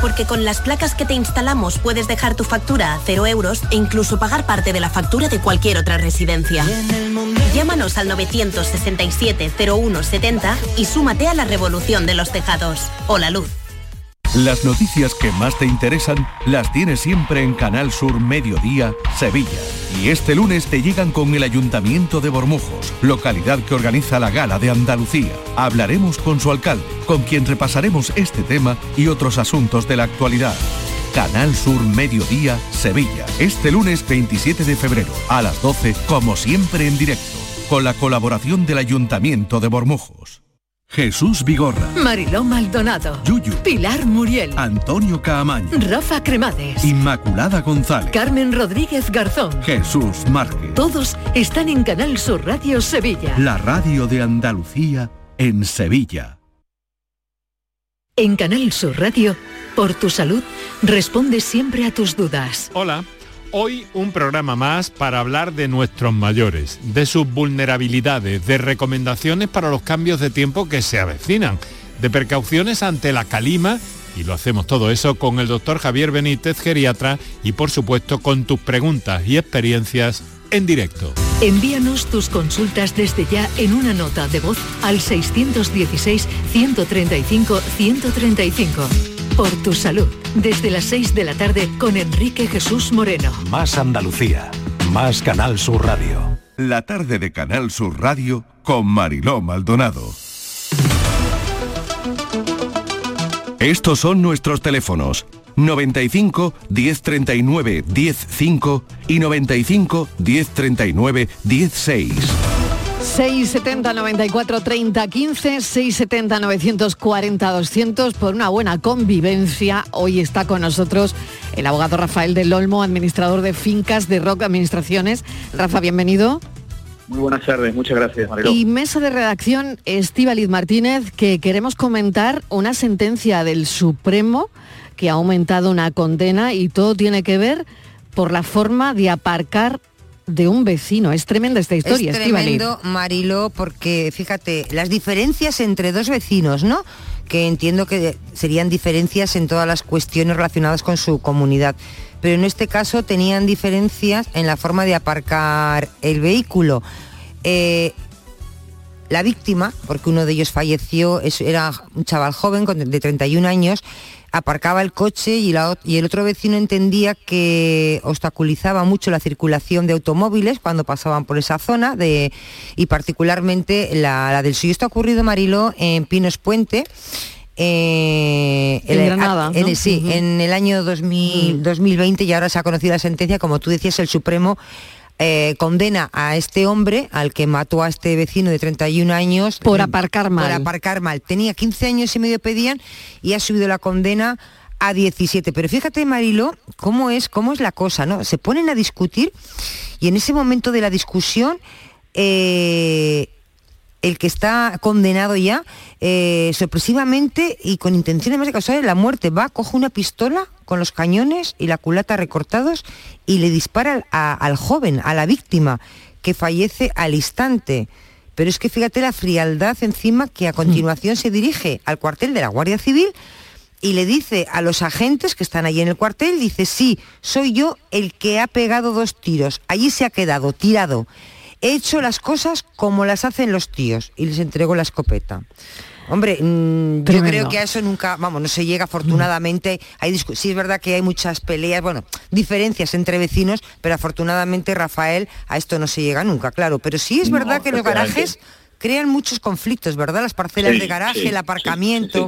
Porque con las placas que te instalamos puedes dejar tu factura a cero euros e incluso pagar parte de la factura de cualquier otra residencia. Llámanos al 967 0170 y súmate a la revolución de los tejados. O la luz. Las noticias que más te interesan las tienes siempre en Canal Sur Mediodía, Sevilla. Y este lunes te llegan con el Ayuntamiento de Bormujos, localidad que organiza la Gala de Andalucía. Hablaremos con su alcalde, con quien repasaremos este tema y otros asuntos de la actualidad. Canal Sur Mediodía, Sevilla. Este lunes 27 de febrero, a las 12, como siempre en directo, con la colaboración del Ayuntamiento de Bormujos. Jesús Vigorra, Mariló Maldonado. Yuyu, Pilar Muriel. Antonio Caamaño, Rafa Cremades. Inmaculada González, Carmen Rodríguez Garzón. Jesús Márquez. Todos están en Canal Sur Radio Sevilla. La radio de Andalucía en Sevilla. En Canal Sur Radio, por tu salud, responde siempre a tus dudas. Hola. Hoy un programa más para hablar de nuestros mayores, de sus vulnerabilidades, de recomendaciones para los cambios de tiempo que se avecinan, de precauciones ante la calima y lo hacemos todo eso con el doctor Javier Benítez, geriatra, y por supuesto con tus preguntas y experiencias en directo. Envíanos tus consultas desde ya en una nota de voz al 616-135-135. Por tu salud, desde las 6 de la tarde con Enrique Jesús Moreno. Más Andalucía, más Canal Sur Radio. La tarde de Canal Sur Radio con Mariló Maldonado. Estos son nuestros teléfonos 95 1039 105 y 95 1039 16. 670 94 30 15 670 940 200 por una buena convivencia. Hoy está con nosotros el abogado Rafael del Olmo, administrador de fincas de Rock Administraciones. Rafa, bienvenido. Muy buenas tardes, muchas gracias, Mariló. Y mesa de redacción Estíbaliz Martínez, que queremos comentar una sentencia del Supremo que ha aumentado una condena y todo tiene que ver por la forma de aparcar de un vecino. Es tremenda esta historia, es tremendo, Marilo, porque fíjate, las diferencias entre dos vecinos, ¿no? Que entiendo que serían diferencias en todas las cuestiones relacionadas con su comunidad. Pero en este caso tenían diferencias en la forma de aparcar el vehículo. Eh, la víctima, porque uno de ellos falleció, es- era un chaval joven de 31 años, aparcaba el coche y, la ot- y el otro vecino entendía que obstaculizaba mucho la circulación de automóviles cuando pasaban por esa zona de, y particularmente la, la del suyo. Esto ha ocurrido, Mariló, en Pinos Puente. eh, En el- Granada, en- ¿no? sí, en el año 2000 2020 y ahora se ha conocido la sentencia, como tú decías, el Supremo eh, condena a este hombre, al que mató a este vecino de 31 años. Por aparcar mal. Por aparcar mal. Tenía 15 años y medio pedían y ha subido la condena a 17. Pero fíjate, Marilo, cómo es, cómo es la cosa, ¿no? Se ponen a discutir y en ese momento de la discusión, eh, el que está condenado ya, eh, sorpresivamente y con intención además de causarle la muerte, va, coge una pistola con los cañones y la culata recortados y le dispara al, a- al joven, a la víctima, que fallece al instante. Pero es que fíjate la frialdad encima que a continuación se dirige al cuartel de la Guardia Civil y le dice a los agentes que están allí en el cuartel, dice, sí, soy yo el que ha pegado dos tiros, allí se ha quedado tirado. He hecho las cosas como las hacen los tíos y les entrego la escopeta. Hombre, mm, yo creo que a eso nunca, vamos, no se llega afortunadamente. Hay sí es verdad que hay muchas peleas, bueno, diferencias entre vecinos, pero afortunadamente Rafael a esto no se llega nunca, claro. Pero sí es No, verdad que los garajes crean muchos conflictos, ¿verdad? Las parcelas Sí, de garaje, sí, el aparcamiento.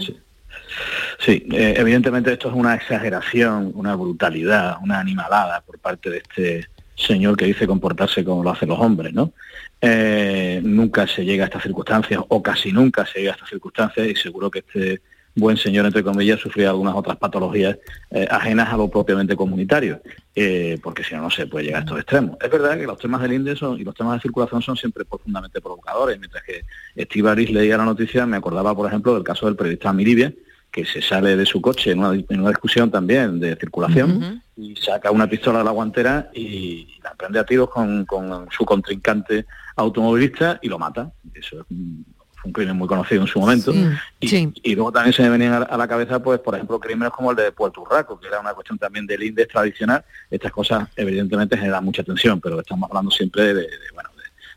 Sí, eh, evidentemente esto es una exageración, una brutalidad, una animalada por parte de este señor que dice comportarse como lo hacen los hombres, ¿no? Eh, nunca se llega a estas circunstancias, o casi nunca se llega a estas circunstancias, y seguro que este buen señor, entre comillas, sufría algunas otras patologías eh, ajenas a lo propiamente comunitario, eh, porque si no, no se puede llegar a estos extremos. Es verdad que los temas del INDE son, y los temas de circulación son siempre profundamente provocadores, mientras que Estíbaliz leía la noticia, me acordaba, por ejemplo, del caso del periodista Miribia, que se sale de su coche en una, en una discusión también de circulación y saca una pistola de la guantera y la prende a tiros con, con su contrincante automovilista y lo mata. Eso es un, fue un crimen muy conocido en su momento. Y, y luego también se me venían a, a la cabeza, pues, por ejemplo, crímenes como el de Puerto Urraco, que era una cuestión también del índice tradicional. Estas cosas, evidentemente, generan mucha tensión, pero estamos hablando siempre de, de, bueno,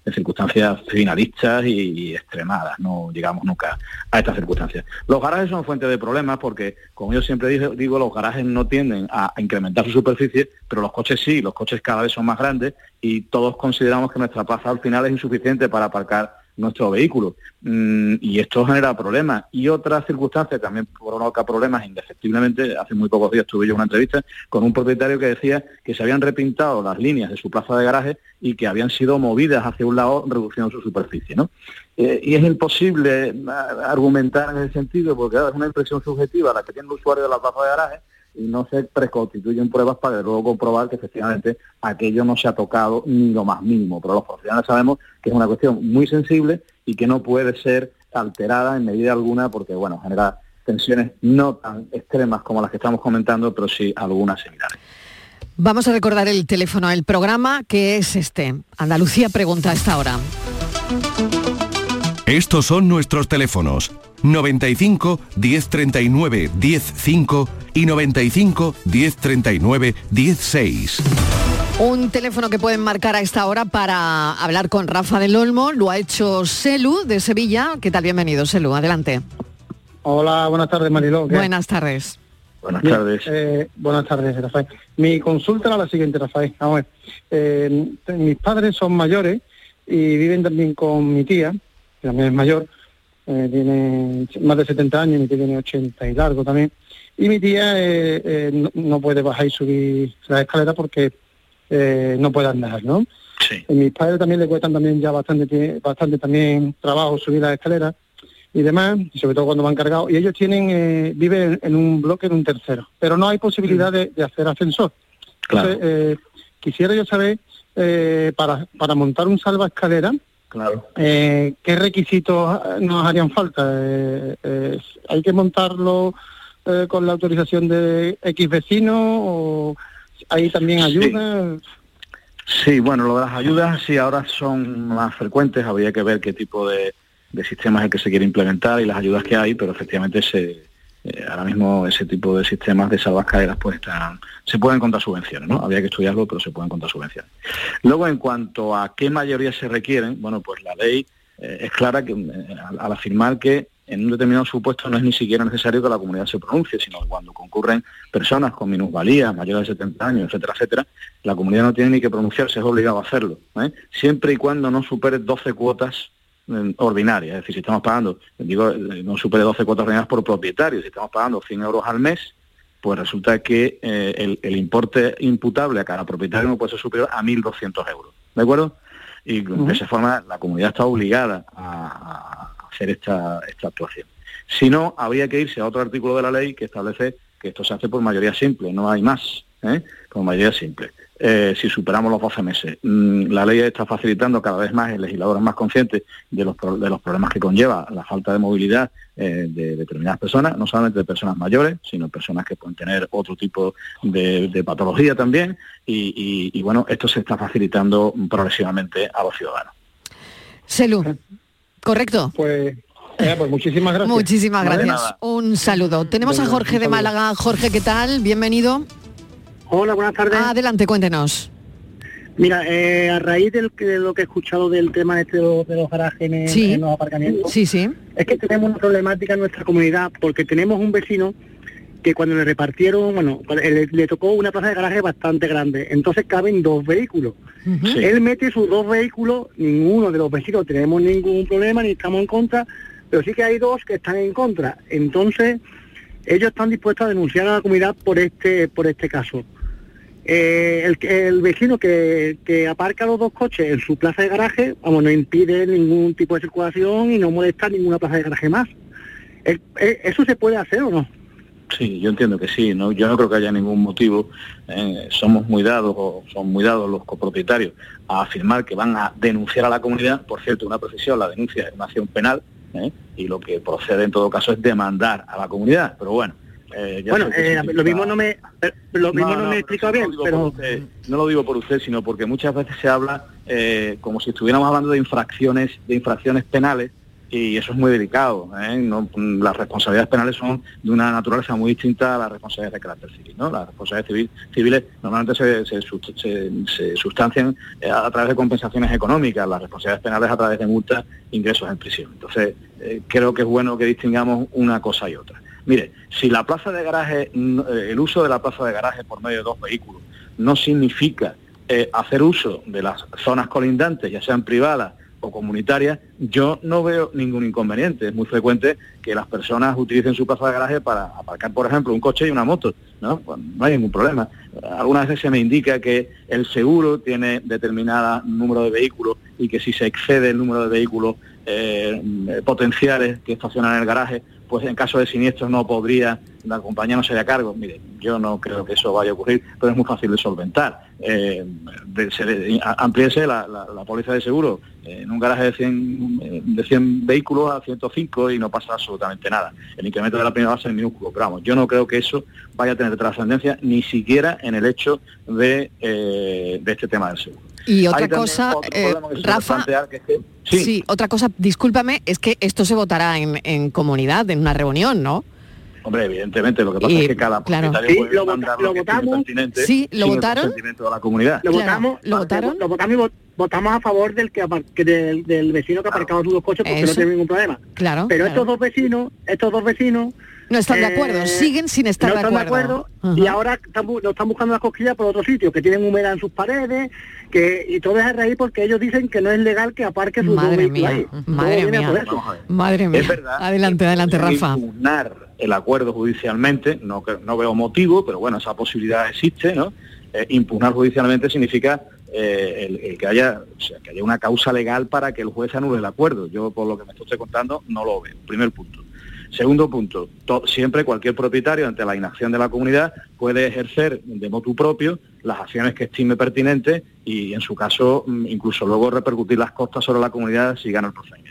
de circunstancias finalistas y, extremadas. No llegamos nunca a estas circunstancias. Los garajes son fuente de problemas porque, como yo siempre digo, digo, los garajes no tienden a a incrementar su superficie, pero los coches sí, los coches cada vez son más grandes y todos consideramos que nuestra plaza al final es insuficiente para aparcar nuestro vehículo. Mm, y esto genera problemas. Y otras circunstancias también provoca problemas indefectiblemente. Hace muy pocos días tuve yo una entrevista con un propietario que decía que se habían repintado las líneas de su plaza de garaje y que habían sido movidas hacia un lado reduciendo su superficie. ¿no? Eh, y es imposible ah, argumentar en ese sentido porque es una impresión subjetiva la que tiene el usuario de la plaza de garaje y no se preconstituyen pruebas para luego comprobar que efectivamente aquello no se ha tocado ni lo más mínimo. Pero los profesionales sabemos que es una cuestión muy sensible y que no puede ser alterada en medida alguna porque, bueno, genera tensiones no tan extremas como las que estamos comentando, pero sí algunas similares. Vamos a recordar el teléfono del programa que es este. Andalucía pregunta a esta hora. Estos son nuestros teléfonos 95 1039 105 y 95 1039 16. Un teléfono que pueden marcar a esta hora para hablar con Rafa del Olmo. Lo ha hecho Selu de Sevilla. ¿Qué tal? Bienvenido, Selu. Adelante. Hola, buenas tardes, Mariló. ¿Qué? Buenas tardes. Buenas Bien, tardes. eh, buenas tardes, Rafael. Mi consulta era la siguiente, Rafael. Vamos a ver. Eh, mis padres son mayores y viven también con mi tía, también es mayor. eh, tiene más de 70 años, mi tía tiene 80 y largo también. Y mi tía eh, eh, no, no puede bajar y subir la escalera porque no puede andar, ¿no? Sí. Y mis padres también le cuestan también ya bastante, bastante también trabajo subir la escalera y demás, y sobre todo cuando van cargados. Y ellos tienen, eh, viven en, un bloque, en un tercero, pero no hay posibilidad de, de hacer ascensor. Claro. Entonces, eh, quisiera yo saber, eh, para, para montar un salvaescalera, Claro. eh, ¿qué requisitos eh, nos harían falta? Eh, eh, ¿Hay que montarlo eh, con la autorización de X vecino o hay también ayuda? Sí, bueno, lo de las ayudas sí ahora son más frecuentes, habría que ver qué tipo de, de sistema es el que se quiere implementar y las ayudas que hay, pero efectivamente se, eh, ahora mismo ese tipo de sistemas de salvascaderas pues están, se pueden contar subvenciones, ¿no? Habría que estudiarlo, pero se pueden contar subvenciones. Luego, en cuanto a qué mayoría se requieren, bueno, pues la ley eh, es clara que eh, al, afirmar que en un determinado supuesto no es ni siquiera necesario que la comunidad se pronuncie, sino que cuando concurren personas con minusvalía, mayores de 70 años, etcétera, etcétera, la comunidad no tiene ni que pronunciarse, es obligado a hacerlo, siempre y cuando no supere 12 cuotas ordinarias, es decir, si estamos pagando, digo, no supere 12 cuotas ordinarias por propietario, si estamos pagando 100 euros al mes, pues resulta que eh, el, el importe imputable a cada propietario no puede ser superior a 1.200 euros, ¿de acuerdo? Y de esa forma la comunidad está obligada a, a hacer esta, esta actuación. Si no, habría que irse a otro artículo de la ley que establece que esto se hace por mayoría simple, no hay más, ¿eh? por mayoría simple. Eh, si superamos los 12 meses. Mm, la ley está facilitando cada vez más, el legislador es más consciente de los, pro- de los problemas que conlleva la falta de movilidad eh, de determinadas personas, no solamente de personas mayores, sino personas que pueden tener otro tipo de, de patología también, y, y- y, bueno, esto se está facilitando progresivamente a los ciudadanos. Selu, ¿correcto? Pues, eh, pues muchísimas gracias. Muchísimas gracias. Un saludo. Tenemos a Jorge de. Málaga. Jorge, ¿qué tal? Bienvenido. Hola, buenas tardes. Adelante, cuéntenos. Mira, eh, a raíz del, de lo que he escuchado del tema este de los, de los garajes en, Sí. en los aparcamientos, Sí, sí. es que tenemos una problemática en nuestra comunidad porque tenemos un vecino que cuando le repartieron, bueno, le, le tocó una plaza de garaje bastante grande, entonces caben dos vehículos. Él mete sus dos vehículos, ninguno de los vecinos tenemos ningún problema ni estamos en contra, pero sí que hay dos que están en contra. Entonces, ellos están dispuestos a denunciar a la comunidad por este, por este caso. Eh, el, el vecino que, que aparca los dos coches en su plaza de garaje, vamos, no impide ningún tipo de circulación y no molesta ninguna plaza de garaje más. ¿Eso se puede hacer o no? Sí, yo entiendo que sí, ¿no? Yo no creo que haya ningún motivo. eh, somos muy dados, o son muy dados los copropietarios, a afirmar que van a denunciar a la comunidad. Por cierto, una profesión, la denuncia es una acción penal, ¿eh? y lo que procede en todo caso es demandar a la comunidad. Pero bueno, eh, Bueno, eh, lo mismo no me, lo mismo no, me he explicado bien, no lo digo pero por usted, no lo digo por usted, sino porque muchas veces se habla eh, como si estuviéramos hablando de infracciones, de infracciones penales y eso es muy delicado. ¿eh? Las responsabilidades penales son de una naturaleza muy distinta a las responsabilidades de carácter civil. ¿no? Las responsabilidades civil- civiles normalmente se, se sust- se- se sustancian eh, a través de compensaciones económicas, las responsabilidades penales a través de multas, ingresos en prisión. Entonces, eh, creo que es bueno que distingamos una cosa y otra. Mire, si la plaza de garaje, el uso de la plaza de garaje por medio de dos vehículos no significa eh, hacer uso de las zonas colindantes, ya sean privadas o comunitarias, yo no veo ningún inconveniente. Es muy frecuente que las personas utilicen su plaza de garaje para aparcar, por ejemplo, un coche y una moto. ¿no? Pues no hay ningún problema. Algunas veces se me indica que el seguro tiene determinada número de vehículos y que si se excede el número de vehículos eh, potenciales que estacionan en el garaje, pues en caso de siniestros no podría, la compañía no se haría cargo. Mire, yo no creo que eso vaya a ocurrir, pero es muy fácil de solventar. Eh, de- se le- a- amplíese la, la- la póliza de seguro eh, en un garaje de 100, eh, de 100 vehículos a 105 y no pasa absolutamente nada. El incremento de la primera base es minúsculo, pero vamos, yo no creo que eso vaya a tener trascendencia ni siquiera en el hecho de, eh, de este tema del seguro. Y otra cosa, eh, Rafa, plantear, que es que- sí. otra cosa, discúlpame, es que esto se votará en, en comunidad, en una reunión, ¿no? Hombre, evidentemente, lo que pasa Y, es que cada claro. propietario Sí, puede lo mandar vota- lo que estime votamos. pertinente Sí, ¿lo sin votaron? de la comunidad. Lo votamos, lo votaron, lo votamos y votamos a favor del que del, del vecino que aparcaba sus dos coches porque no tiene ningún problema. Claro. Pero claro. estos dos vecinos, estos dos vecinos No están de eh, acuerdo, siguen sin estar no de están acuerdo. y ahora están, lo están buscando las cosquillas por otro sitio, que tienen humedad en sus paredes, que y todo es a raíz porque ellos dicen que no es legal que aparque sus dos Madre mía, ahí. madre mía. Madre mía. Es verdad adelante, adelante, Rafa. impugnar el acuerdo judicialmente, no, no veo motivo, pero bueno, esa posibilidad existe, ¿no? Eh, impugnar judicialmente significa eh, el, que haya o sea, que haya una causa legal para que el juez anule el acuerdo. Yo, por lo que me estoy contando, no lo veo. Primer punto. Segundo punto, to- siempre cualquier propietario ante la inacción de la comunidad puede ejercer de motu propio las acciones que estime pertinentes y en su caso mm, incluso luego repercutir las costas sobre la comunidad si gana el procedimiento.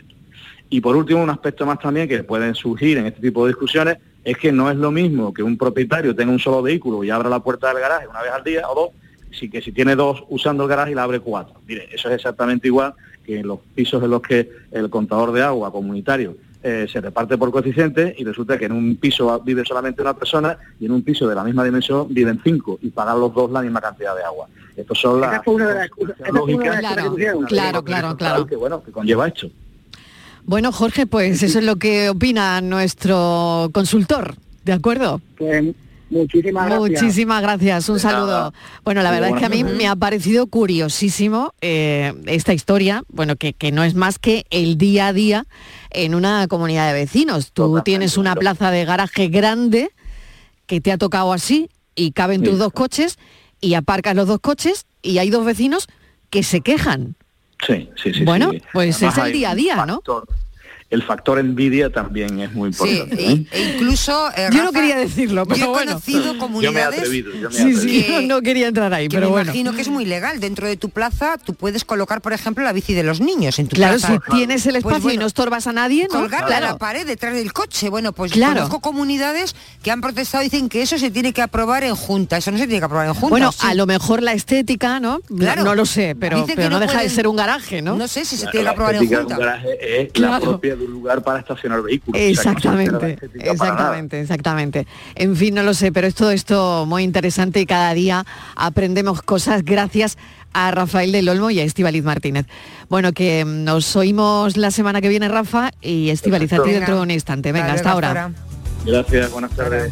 Y por último, un aspecto más también que pueden surgir en este tipo de discusiones es que no es lo mismo que un propietario tenga un solo vehículo y abra la puerta del garaje una vez al día o dos, si que si tiene dos usando el garaje y la abre cuatro. Mire, eso es exactamente igual que en los pisos en los que el contador de agua comunitario eh, se reparte por coeficiente y resulta que en un piso vive solamente una persona y en un piso de la misma dimensión viven cinco y pagan los dos la misma cantidad de agua. Estas son las lógicas que claro, claro, claro. que bueno que conlleva esto. Bueno, Jorge, pues eso es lo que opina nuestro consultor, ¿de acuerdo? Pues muchísimas gracias. Muchísimas gracias, un De saludo. nada. Bueno, la verdad es que a mí me ha parecido curiosísimo eh, esta historia, bueno, que, que no es más que el día a día en una comunidad de vecinos. Tú tienes una plaza de garaje grande que te ha tocado así y caben tus dos coches y aparcas los dos coches y hay dos vecinos que se quejan. Sí, sí, sí. Bueno, sí. pues Además es el día a día, ¿no? factor- El factor envidia también es muy Sí, importante. ¿eh? e, e incluso eh, Yo no quería decirlo, pero yo he bueno. conocido Yo me he comunidades atrevido, yo me he Sí, sí, atrevido. yo no quería entrar ahí, que pero me bueno. imagino que es muy legal. Dentro de tu plaza tú puedes colocar, por ejemplo, la bici de los niños en tu Claro, plaza. si tienes el Pues espacio y no estorbas a nadie, ¿no? colgarla Claro. a la pared detrás del coche. Bueno, pues Claro. conozco comunidades que han protestado y dicen que eso se tiene que aprobar en junta. Eso no se tiene que aprobar en junta. Bueno, sí. a lo mejor la estética, ¿no? Claro. No lo sé, pero, pero no, no deja de ser un garaje, ¿no? No sé si se tiene que aprobar en un junta. garaje es Claro. la propia de un lugar para estacionar vehículos. O sea, que no se considera Exactamente, exactamente, exactamente. En fin, no lo sé, pero es todo esto muy interesante y cada día aprendemos cosas gracias a Rafael del Olmo y a Estivaliz Martínez. Bueno, que nos oímos la semana que viene, Rafa, y Estivaliz a ti dentro de un instante. Venga, Vale, hasta ahora. Gracias, buenas tardes.